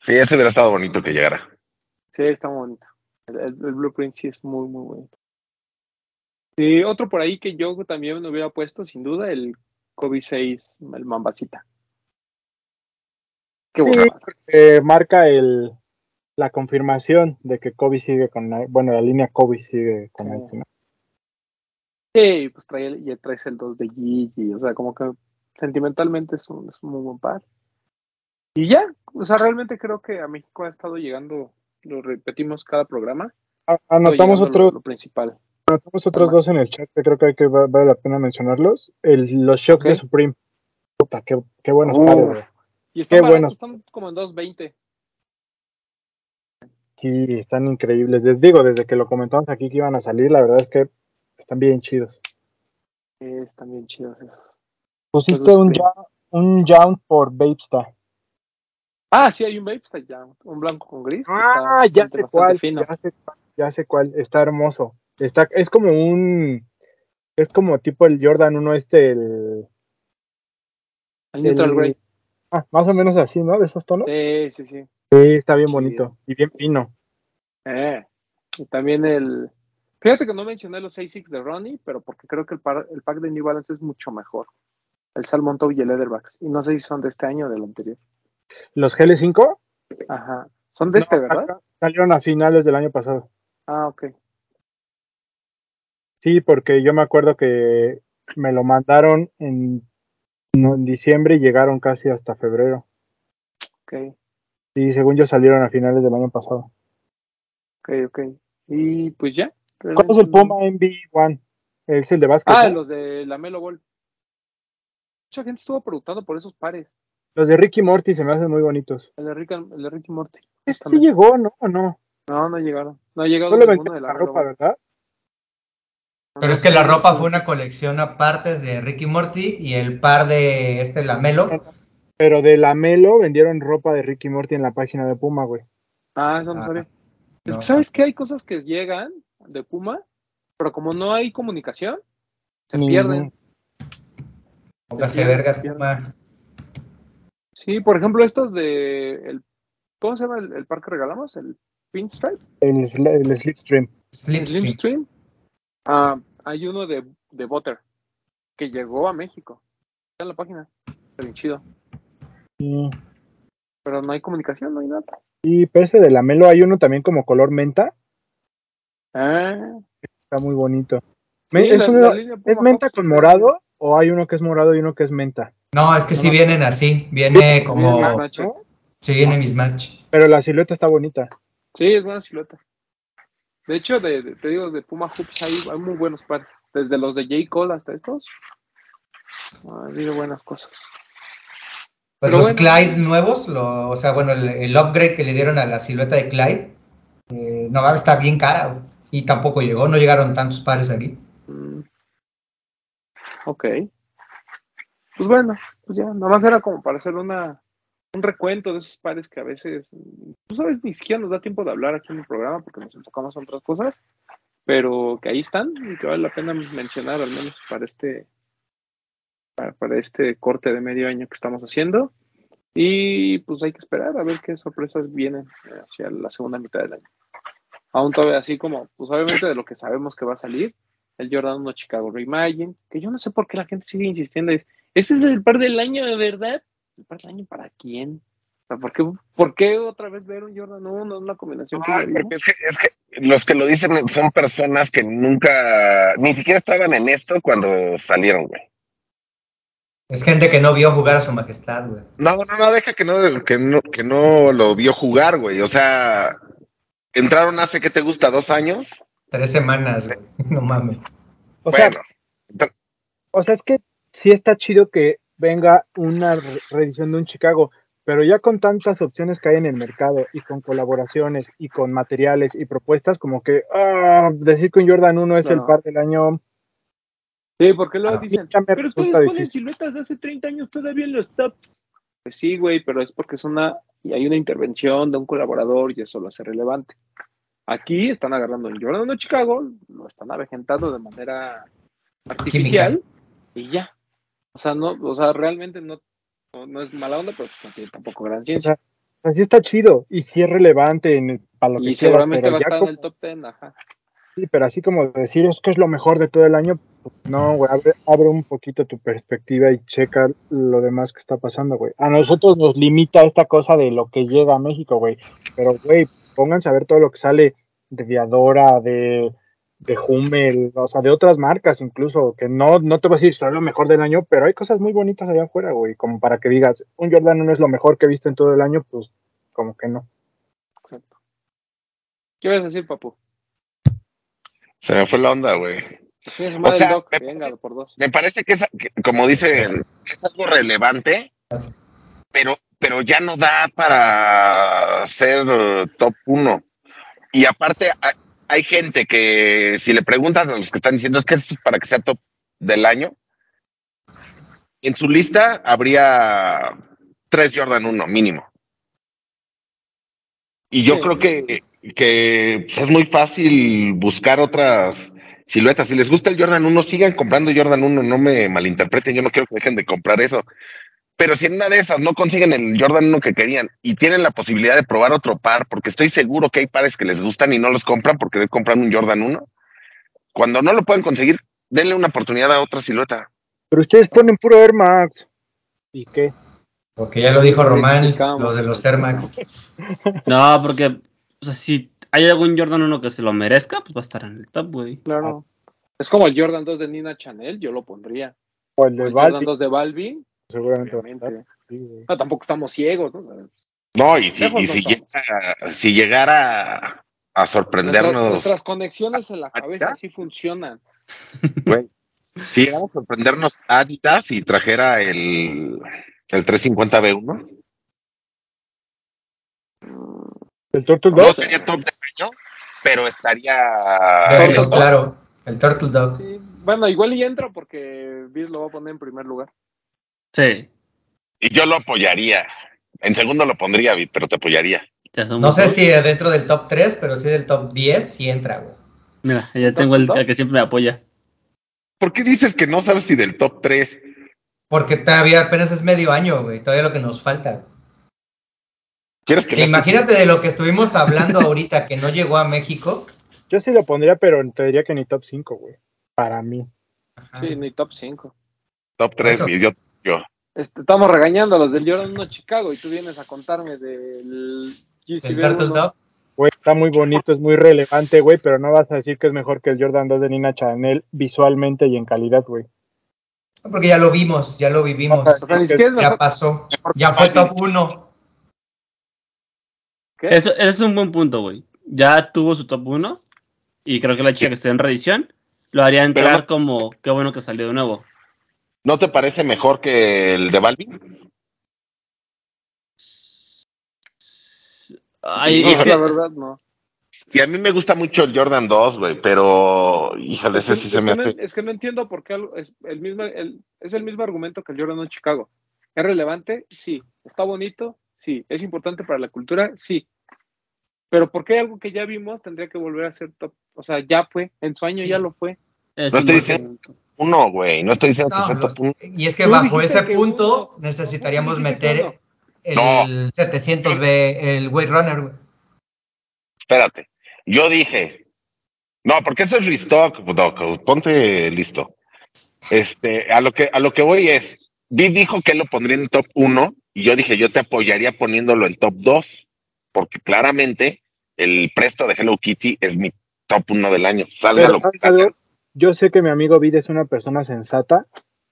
sí, ese hubiera estado bonito que llegara. Sí, está muy bonito. El, el- el blueprint sí es muy, muy bonito. Y otro por ahí que yo también me hubiera puesto, sin duda, el Kobe 6, el Mambasita. Qué Sí, bueno. eh, marca el, la confirmación de que Kobe sigue con, bueno, la línea Kobe sigue con Sí. Nike, ¿no? Sí, pues trae, y traes el 2 de Gigi, o sea, como que sentimentalmente es un, es un muy buen par. Y ya, o sea, realmente creo que a México ha estado llegando, lo repetimos cada programa. Anotamos lo- otro, lo principal. anotamos otros Toma. dos en el chat que creo que, hay que va- vale la pena mencionarlos. El, los shocks Ok. de Supreme. Puta, qué, qué buenos pares. Y están Qué buenos. están como en 2.20. Sí, están increíbles. Les digo, desde que lo comentamos aquí que iban a salir, la verdad es que están bien chidos. Sí, están bien chidos esos. Pusiste un, ja- un Jound por Babestar. Ah, sí, hay un Vape está ya, un blanco con gris. Ah, está ya sé cuál, fino. ya sé cuál, ya sé cuál, está hermoso. Está, es como un, es como tipo el Jordan 1 este, el, El Neutral el- Grey. ah, más o menos así, ¿no? De esos tonos. Sí, sí, sí. Sí, está bien bonito y bien fino. Eh, y también el. Fíjate que no mencioné los A6 de Ronnie, pero porque creo que el, par- el pack de New Balance es mucho mejor. El Salmon Toe y el Leatherbacks. Y no sé si son de este año o del anterior. Los GL5 Ajá. Son de este, ¿verdad? salieron a finales del año pasado. Ah, ok. Sí, porque yo me acuerdo que me lo mandaron en, en diciembre y llegaron casi hasta febrero. Ok, Y según yo salieron a finales del año pasado. ok, ok. Y pues ya. ¿Cuál es el Puma MV1? Es el de básquet. Ah, ¿no? los de la Melo Ball. Mucha gente estuvo preguntando por esos pares. Los de Ricky Morty se me hacen muy bonitos. El de Rick, and- el de Ricky Morty. Este sí llegó, ¿no? ¿O no? No, no llegaron. No ha llegado Solo ninguno de la ropa, Ball. ¿verdad? Pero es que la ropa fue una colección aparte de Ricky Morty y el par de este Lamelo. Pero de la Melo vendieron ropa de Ricky Morty en la página de Puma, güey. Ah, eso no Ah, sabía. Es que, ¿sabes qué? Hay cosas que llegan de Puma, pero como no hay comunicación, se Ni- pierden. Póngase vergas. Puma. Sí, por ejemplo, estos de. El, ¿Cómo se llama el, el par que regalamos? ¿El Pinstripe? El, el Slipstream. ¿El Slipstream. Ah, hay uno de, de Butter que llegó a México. Está en la página. Está bien chido. Pero no hay comunicación, no hay nada. y pero ese de la Melo hay uno también como color menta. Ah, Está muy bonito. sí, ¿Es, la- uno- la línea ¿es Puma menta con morado o hay uno que es morado y uno que es menta? No, es que sí No, no. vienen así. Viene como. mismatch. ¿no? Sí, viene mismatch. Pero la silueta está bonita. Sí, es buena silueta. De hecho, de, de- te digo, de Puma Hoops hay, hay muy buenos pares. Desde los de J. Cole hasta estos. Ha habido buenas cosas. Pues Pero los bueno. Clyde nuevos, lo- o sea, bueno, el, el upgrade que le dieron a la silueta de Clyde, eh, no, está bien cara. Y tampoco llegó, no llegaron tantos pares aquí. Mm. Ok. Pues bueno, pues ya, nada más era como para hacer una, un recuento de esos pares que a veces, tú sabes, ni siquiera nos da tiempo de hablar aquí en el programa porque nos enfocamos en otras cosas, pero que ahí están y que vale la pena mencionar al menos para este, para, para este corte de medio año que estamos haciendo. Y pues hay que esperar a ver qué sorpresas vienen hacia la segunda mitad del año. Aún todavía así como, pues obviamente de lo que sabemos que va a salir, el Jordan 1 Chicago Reimagine, que yo no sé por qué la gente sigue insistiendo. Es, ese es el par del año, de verdad. ¿El par del año para quién? O sea, ¿por qué, por qué otra vez ver un Jordan 1? No es una combinación que Ay, vimos. porque es que, es que los que lo dicen son personas que nunca, ni siquiera estaban en esto cuando salieron, güey. Es gente que no vio jugar a su majestad, güey. No, no, no, deja que no, que no, que no lo vio jugar, güey. O sea, entraron hace, ¿qué te gusta? ¿Dos años? Tres semanas, güey. No mames. O sea, bueno, O sea, es que sí está chido que venga una re- reedición de un Chicago, pero ya con tantas opciones que hay en el mercado y con colaboraciones y con materiales y propuestas, como que ah, decir que un Jordan 1 es el par del año, Sí, porque luego Ah. dicen, pero ustedes ponen difícil. siluetas de hace 30 años todavía en los tops. Pues sí, güey, pero es porque es una, y hay una intervención de un colaborador y eso lo hace relevante. Aquí están agarrando el Jordan 1 Chicago, lo están avejentando de manera artificial y ya. O sea, no, o sea, realmente no, no, no es mala onda, pero pues no tiene tampoco gran ciencia. así está chido y sí es relevante en, para lo que y seguramente va a estar en el top 10, ajá. Sí, pero así como decir es que es lo mejor de todo el año, no, güey, abre, abre un poquito tu perspectiva y checa lo demás que está pasando, güey. A nosotros nos limita esta cosa de lo que llega a México, güey, pero, güey, pónganse a ver todo lo que sale de Viadora, de, de Hummel, o sea, de otras marcas incluso, que no, no te voy a decir soy lo mejor del año, pero hay cosas muy bonitas allá afuera, güey, como para que digas, un Jordan 1 es lo mejor que he visto en todo el año, pues como que no. Exacto. ¿Qué vas a decir, papu? Se me fue la onda, güey. Sí, es madre sea, del doc. me- Venga, por dos. Me parece que, es, que, como dicen, es algo relevante, pero, pero ya no da para ser top 1. Y aparte, hay, hay gente que si le preguntas a los que están diciendo es que esto es para que sea top del año, en su lista habría tres Jordan 1 mínimo. Y yo Sí. creo que, que pues, es muy fácil buscar otras siluetas. Si les gusta el Jordan 1, sigan comprando Jordan 1, no me malinterpreten, yo no quiero que dejen de comprar eso. Pero si en una de esas no consiguen el Jordan 1 que querían y tienen la posibilidad de probar otro par, porque estoy seguro que hay pares que les gustan y no los compran porque compran un Jordan 1, cuando no lo pueden conseguir, denle una oportunidad a otra silueta. Pero ustedes ponen puro Air Max. ¿Y qué? Porque ya lo dijo Román, los de los Air Max. No, porque, o sea, si hay algún Jordan 1 que se lo merezca, pues va a estar en el top, güey. Claro. Es como el Jordan 2 de Nina Chanel, yo lo pondría. O el O de el Jordan Balvin, 2 de Balvin, seguramente. obviamente. No, tampoco estamos ciegos, ¿no? No, y si, Lejos y no si, somos. llega, si llegara a sorprendernos, nuestras conexiones en la cabeza sí funcionan. güey, si llegara a sorprendernos Adidas y trajera el, el 350B1, El Turtle no Dog. sería top de año, pero estaría... Déjenlo claro, el Turtle Dog. Sí, bueno, igual y entra porque Biz lo va a poner en primer lugar. Sí. Y yo lo apoyaría. En segundo lo pondría, Vid, pero te apoyaría. No sé dos. si dentro del top 3, pero sí del top 10 sí entra, güey. Mira, ya tengo el, el que siempre me apoya. ¿Por qué dices que no sabes si del top 3? Porque todavía apenas es medio año, güey. Todavía lo que nos falta. ¿Quieres que imagínate de lo que estuvimos hablando ahorita que no llegó a México. Yo sí lo pondría, pero te diría que ni top 5, güey. Para mí. Ajá. Sí, ni top 5. top 3, Eso. Vid? Yo, yo. Este, estamos regañando a los del Jordan 1 Chicago y tú vienes a contarme del El GCB Turtle 1. Dog. Güey, está muy bonito, es muy relevante, güey, pero no vas a decir que es mejor que el Jordan 2 de Nina Chanel visualmente y en calidad, güey. Porque ya lo vimos, ya lo vivimos. O sea, ni siquiera es Ya mejor. pasó. Ya fue top 1. ¿Qué? Eso, ese es un buen punto, güey. Ya tuvo su top 1 y creo que la chica que esté en reedición lo haría entrar Pero como qué bueno que salió de nuevo. ¿No te parece mejor que el de Balvin? Ay, No, es que, la verdad no. Y a mí me gusta mucho el Jordan 2, güey, pero híjole, Es ese que, sí es se me que no, hace. es que no entiendo por qué algo- es el mismo el, es el mismo argumento que el Jordan 1 Chicago. ¿Es relevante? Sí. ¿Está bonito? Sí. ¿Es importante para la cultura? Sí. Pero ¿por qué algo que ya vimos tendría que volver a ser top? O sea, ya fue, en su año Sí. ya lo fue. es No estoy diciendo-. Uno, güey, no estoy diciendo que No, sea los- top uno. y es que bajo ese que punto uno. necesitaríamos meter el No. 700B, el Weight Runner, güey. Espérate. Yo dije, no, porque eso es restock, Doc, ponte listo. Este, a lo que, a lo que voy es, Vid dijo que él lo pondría en top 1 y yo dije, yo te apoyaría poniéndolo en top 2, porque claramente el presto de Hello Kitty es mi top 1 del año. Salga Pero, lo. Yo sé que mi amigo Vid es una persona sensata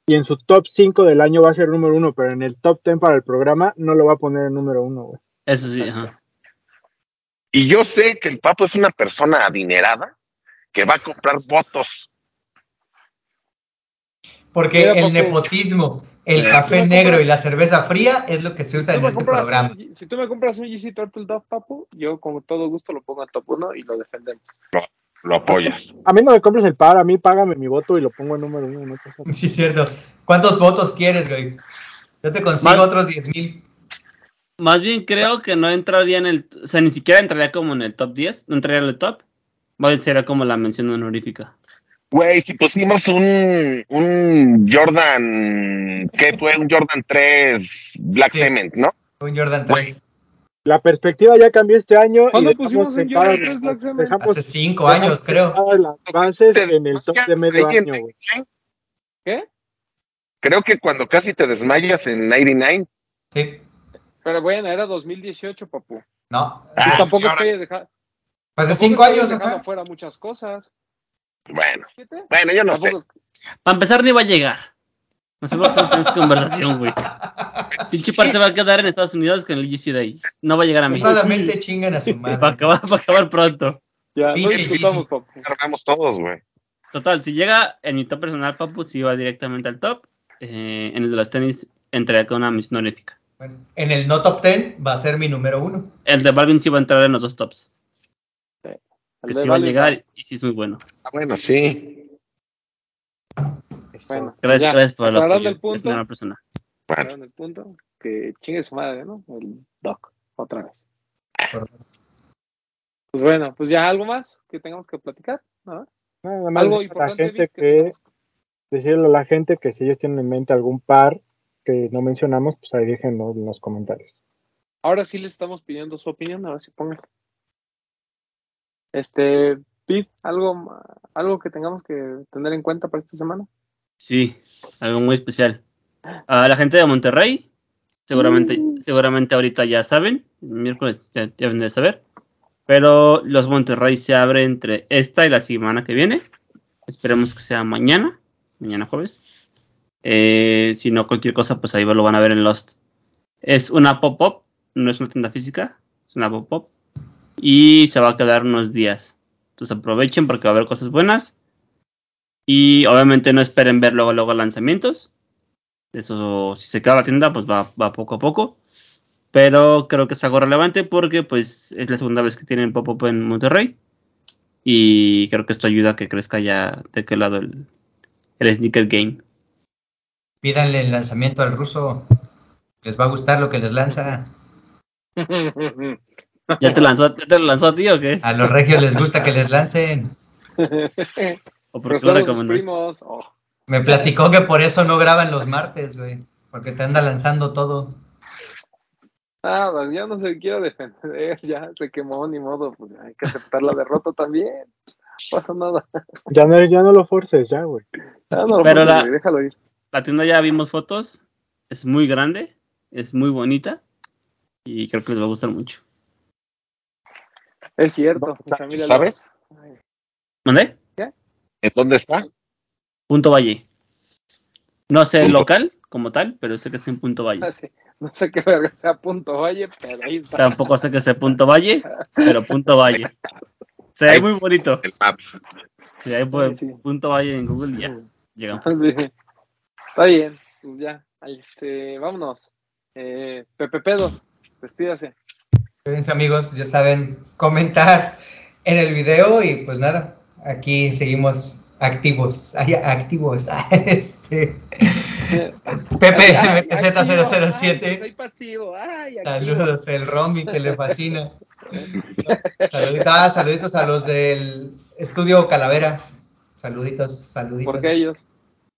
y en su top 5 del año va a ser número uno, pero en el top 10 para el programa no lo va a poner en número uno, güey. Eso sí, ajá. Y yo sé que el Papo es una persona adinerada que va a comprar votos. Porque Mira, el nepotismo, el café negro compras- y la cerveza fría es lo que se usa en este programa. un- si tú me compras un GC Turtle Dog, papu, yo con todo gusto lo pongo en top 1 y lo defendemos. Lo apoyas. A mí no me compres el par, a mí págame mi voto y lo pongo en número uno. No. Sí, es cierto. ¿Cuántos votos quieres, güey? Yo te consigo Mal- otros 10 mil. Más bien creo que no entraría en el, o sea, ni siquiera entraría como en el top 10, no entraría en el top. Más bien sería como la mención honorífica. Güey, si pusimos un, un Jordan, ¿qué fue? Un Jordan 3 Black Sí. Cement, ¿no? Un Jordan Güey. 3. La perspectiva ya cambió este año. ¿Cuándo pusimos un Jordan 3 las- Black Cement? dejamos- Hace 5 años, creo. las bases en el top de medio año, güey. 99. ¿Qué? Creo que cuando casi te desmayas en 99. Sí. Pero bueno, era 2018, papu. No. Ah, tampoco es que hayas dejado, Hace tampoco 5 es que hayas años, dejado fuera muchas cosas. Bueno, ¿Siete? bueno, yo no sé. Es- Para empezar, ni va a llegar. Nosotros estamos en esta conversación, güey. *laughs* Pinche par se va a quedar en Estados Unidos con el GC Day. No va a llegar a México. Afortunadamente chingan a su *laughs* Va a madre. acabar, va a acabar pronto. Ya, no papu. Todos, güey. Total, si llega en mi top personal, papu, si va directamente al top. Eh, en el de los tenis, entraré con una misión honorífica. Bueno, en el no top 10 va a ser mi número uno. El de Balvin sí va a entrar en los dos tops. El Que sí va a llegar y sí es muy bueno. Ah, bueno, sí. Bueno, Gracias, ya, gracias por el aclarando apoyo. el punto. Es una persona. Bueno, el punto. Que chingue su madre, ¿no? El Doc, otra vez. Pues bueno, pues ya algo más que tengamos que platicar, ¿no? Nada más Algo a la importante gente que que, decirle a la gente que si ellos tienen en mente algún par que no mencionamos, pues ahí déjenlo en los comentarios. Ahora sí les estamos pidiendo su opinión, a ver si pongan. Este, Pete, algo, algo que tengamos que tener en cuenta para esta semana. Sí, algo muy especial. A la gente de Monterrey, seguramente, seguramente ahorita ya saben, el miércoles ya, ya deben de saber, pero los Monterrey se abre entre esta y la semana que viene. Esperemos que sea mañana, mañana jueves. Eh, si no, cualquier cosa, pues ahí lo van a ver en Lost. Es una pop-up, no es una tienda física, es una pop-up. Y se va a quedar unos días. Entonces aprovechen porque va a haber cosas buenas. Y obviamente no esperen ver luego, luego lanzamientos. Eso, si se queda la tienda, pues va, va poco a poco. Pero creo que es algo relevante porque pues es la segunda vez que tienen pop-up en Monterrey. Y creo que esto ayuda a que crezca ya de qué lado el, el sneaker game. Pídanle el lanzamiento al ruso. Les va a gustar lo que les lanza. ¿Ya te lanzó, ya te lo lanzó a ti o qué? A los regios les gusta que les lancen. ¿O por qué lo primos. Oh, Me platicó que por eso no graban los martes, güey. Porque te anda lanzando todo. Nada, ya no se quiero defender, ya se quemó, ni modo, pues hay que aceptar la derrota también. No pasa nada. Ya no, ya no lo forces, ya, güey. Ah, no lo Pero forces, la- güey, déjalo ir. La tienda ya vimos fotos. Es muy grande. Es muy bonita. Y creo que les va a gustar mucho. Es cierto, mi familia lo- ¿Sabes? Ay, ¿Mandé? ¿En dónde está? Punto Valle. No sé el local como tal, pero sé que es en Punto Valle. ah, sí, No sé qué verga sea punto valle, pero ahí está. Tampoco sé que sea Punto Valle, pero Punto Valle. Se ve muy bonito. El. Si hay pues, Sí, sí. Punto Valle en Google, ya llegamos. Está bien, pues ya, este, vámonos. Eh, Pepe Pedo, despídase. Cuídense amigos, ya saben, comentar en el video y pues nada, aquí seguimos activos, *laughs* ay, activos, *laughs* este, Pepe Ay, ay, MTZ007, ay, soy pasivo, ay, saludos, el Romy que le fascina. *laughs* Saluditos, ah, saluditos a los del estudio Calavera, saluditos, saluditos. ¿Por qué ellos?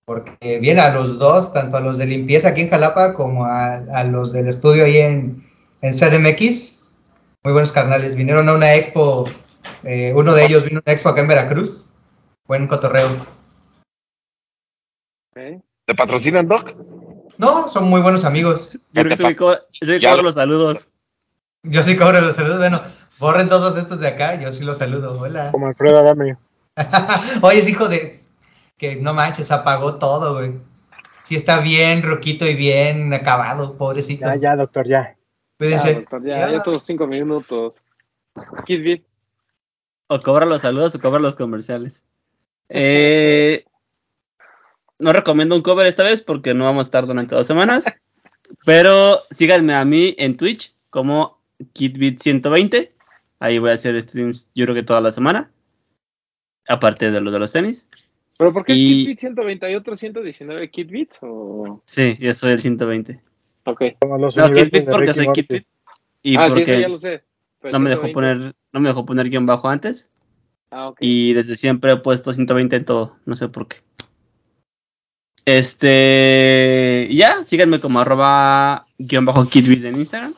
Porque viene a los dos, tanto a los de limpieza aquí en Jalapa como a, a los del estudio ahí en, en CDMX. Muy buenos carnales. Vinieron a una expo, eh, uno de ellos vino a una expo acá en Veracruz. Buen cotorreo. ¿Te patrocinan, Doc? No, son muy buenos amigos. Yo creo que lo- los saludos. Yo sí cobro los saludos. Bueno, borren todos estos de acá, yo sí los saludo. Hola. Como Alfredo Adame. *laughs* Oye, es hijo de... Que no manches, apagó todo, güey. Sí está bien roquito y bien acabado, pobrecito. Ya, ya, doctor, ya. Ya, doctor, ya, ya todos cinco minutos. Kid Beat, O cobra los saludos o cobra los comerciales. Eh, no recomiendo un cover esta vez porque no vamos a estar durante dos semanas. Pero síganme a mí en Twitch como KidBit120. Ahí voy a hacer streams yo creo que toda la semana. Aparte de los de los tenis. ¿Pero por qué Y- es Kid Beat 120 y otro 119 Kid Beats? O... Sí, yo soy el 120. Ok. No, KidBit de porque soy Morty. KidBit. Y ah, sí, eso porque ya lo sé. pero no me dejó 120. poner, no me dejó poner guion bajo antes. Ah, ok. Y desde siempre he puesto 120 en todo, no sé por qué. Este, ya, síganme como arroba guion bajo kitbit en Instagram.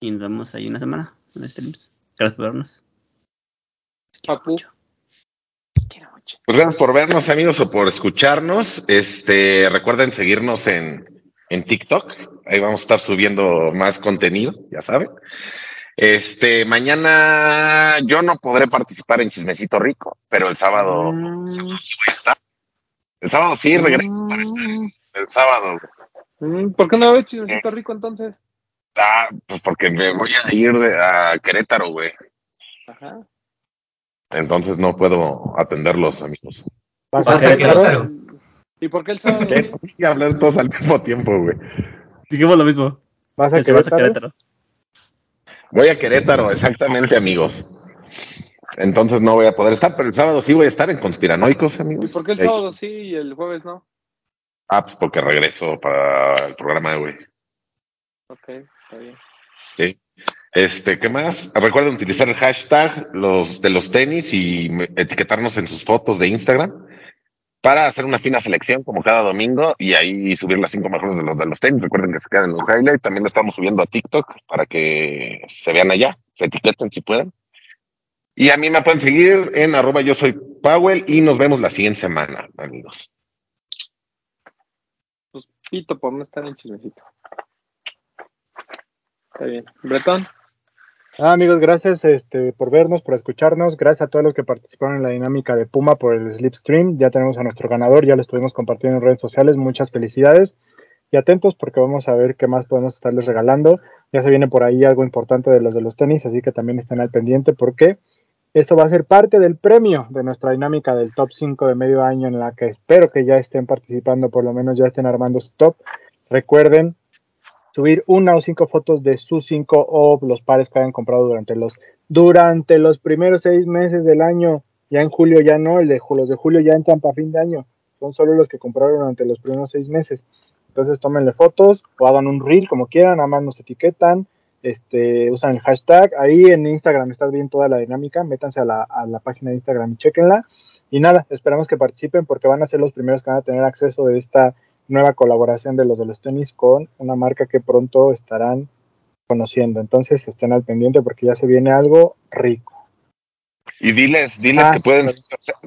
Y nos vemos ahí una semana en streams. Gracias por vernos. Papu. Pues gracias por vernos, amigos, o por escucharnos. Este, recuerden seguirnos en, en TikTok. Ahí vamos a estar subiendo más contenido, ya saben. Este, mañana yo no podré participar en Chismecito Rico, pero el sábado Mm. sí voy a estar. El sábado sí regreso para ustedes. El sábado. Mm, ¿Por qué no haber chismecito rico entonces? Ah, pues porque me voy a ir de- a Querétaro, güey. Ajá. Entonces no puedo atenderlos, amigos. ¿Vas a Querétaro? ¿Y por qué el sábado? Y hablar todos al mismo tiempo, güey. Dijimos lo mismo. ¿Vas a Que se vas a Querétaro? Voy a Querétaro, exactamente, amigos. Entonces no voy a poder estar, pero el sábado sí voy a estar en Conspiranoicos, ¿Y amigos. por qué el sábado sí y el jueves no? Ah, pues porque regreso para el programa, güey. Ok, está bien. Sí. Este, ¿qué más? Recuerden utilizar el hashtag los de los tenis y etiquetarnos en sus fotos de Instagram para hacer una fina selección como cada domingo y ahí subir las cinco mejores de los de los tenis. Recuerden que se quedan en un highlight. También lo estamos subiendo a TikTok para que se vean allá, se etiqueten si pueden. Y a mí me pueden seguir en arroba yo soy Powell y nos vemos la siguiente semana, amigos. Pues pito no estar en chismecito. Está bien. Bretón, Ah, amigos, gracias este, por vernos, por escucharnos. Gracias a todos los que participaron en la dinámica de Puma por el Slipstream. Ya tenemos a nuestro ganador, ya lo estuvimos compartiendo en redes sociales. Muchas felicidades. Y atentos porque vamos a ver qué más podemos estarles regalando. Ya se viene por ahí algo importante de los de los tenis, así que también estén al pendiente porque esto va a ser parte del premio de nuestra dinámica del top 5 de medio año en la que espero que ya estén participando, por lo menos ya estén armando su top. Recuerden subir una o cinco fotos de sus cinco o los pares que hayan comprado durante los durante los primeros seis meses del año. Ya en julio ya no, el de los de julio ya entran para fin de año. Son solo los que compraron durante los primeros seis meses. Entonces tómenle fotos o hagan un reel como quieran, nada más nos etiquetan, este, usan el hashtag. Ahí en Instagram está bien toda la dinámica, métanse a la, a la página de Instagram y chequenla. Y nada, esperamos que participen porque van a ser los primeros que van a tener acceso de esta nueva colaboración de los de los tenis con una marca que pronto estarán conociendo. Entonces estén al pendiente porque ya se viene algo rico. Y diles, diles Ah, que pueden,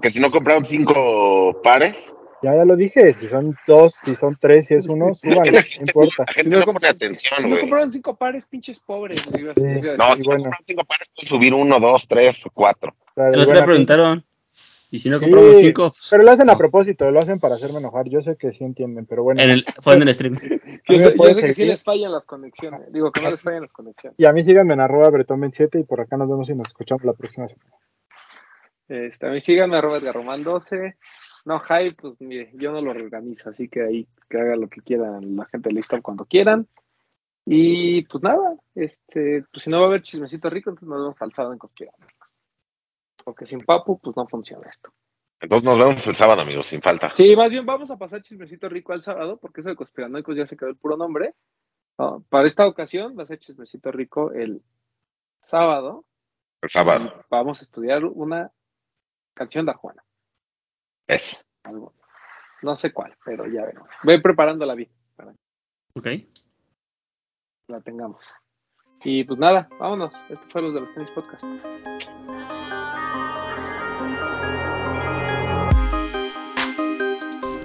que si no compraron cinco pares, Ya, ya lo dije, si son dos, si son tres, si es uno, súbanlo, no importa. la gente Si no, no compra- atención, si no compraron cinco pares, pinches pobres. Sí. No, si bueno. no compraron cinco pares, pueden subir uno, dos, tres o cuatro. Claro, El otro bueno, preguntaron. Y si no Sí, compramos cinco, Pero lo hacen a propósito, lo hacen para hacerme enojar. Yo sé que sí entienden, pero bueno. en el, *laughs* fue en el stream. Yo sé, yo sé que sí les fallan las conexiones. Digo, que no les fallan las conexiones. Y a mí síganme en arroba bretón27 y por acá nos vemos y nos escuchamos la próxima semana. Este, a mí síganme, arroba Edgarroman12. No, hype, pues mire, yo no lo organizo, así que ahí que haga lo que quieran la gente de Listop cuando quieran. Y pues nada, este, pues si no va a haber chismecito rico, entonces nos vemos al sábado en Conspiranoicos. Porque sin Papu, pues no funciona esto. Entonces nos vemos el sábado, amigos, sin falta. Sí, más bien vamos a pasar chismecito rico al sábado, porque eso de Conspiranoicos ya se quedó el puro nombre. ¿no? Para esta ocasión va a ser chismecito rico el sábado. El sábado. vamos a estudiar una canción de Arjona. Eso. algo. No sé cuál, pero ya veremos. Voy preparándola bien para Ok. la tengamos. Y pues nada, vámonos. Esto fue los de los tenis podcast.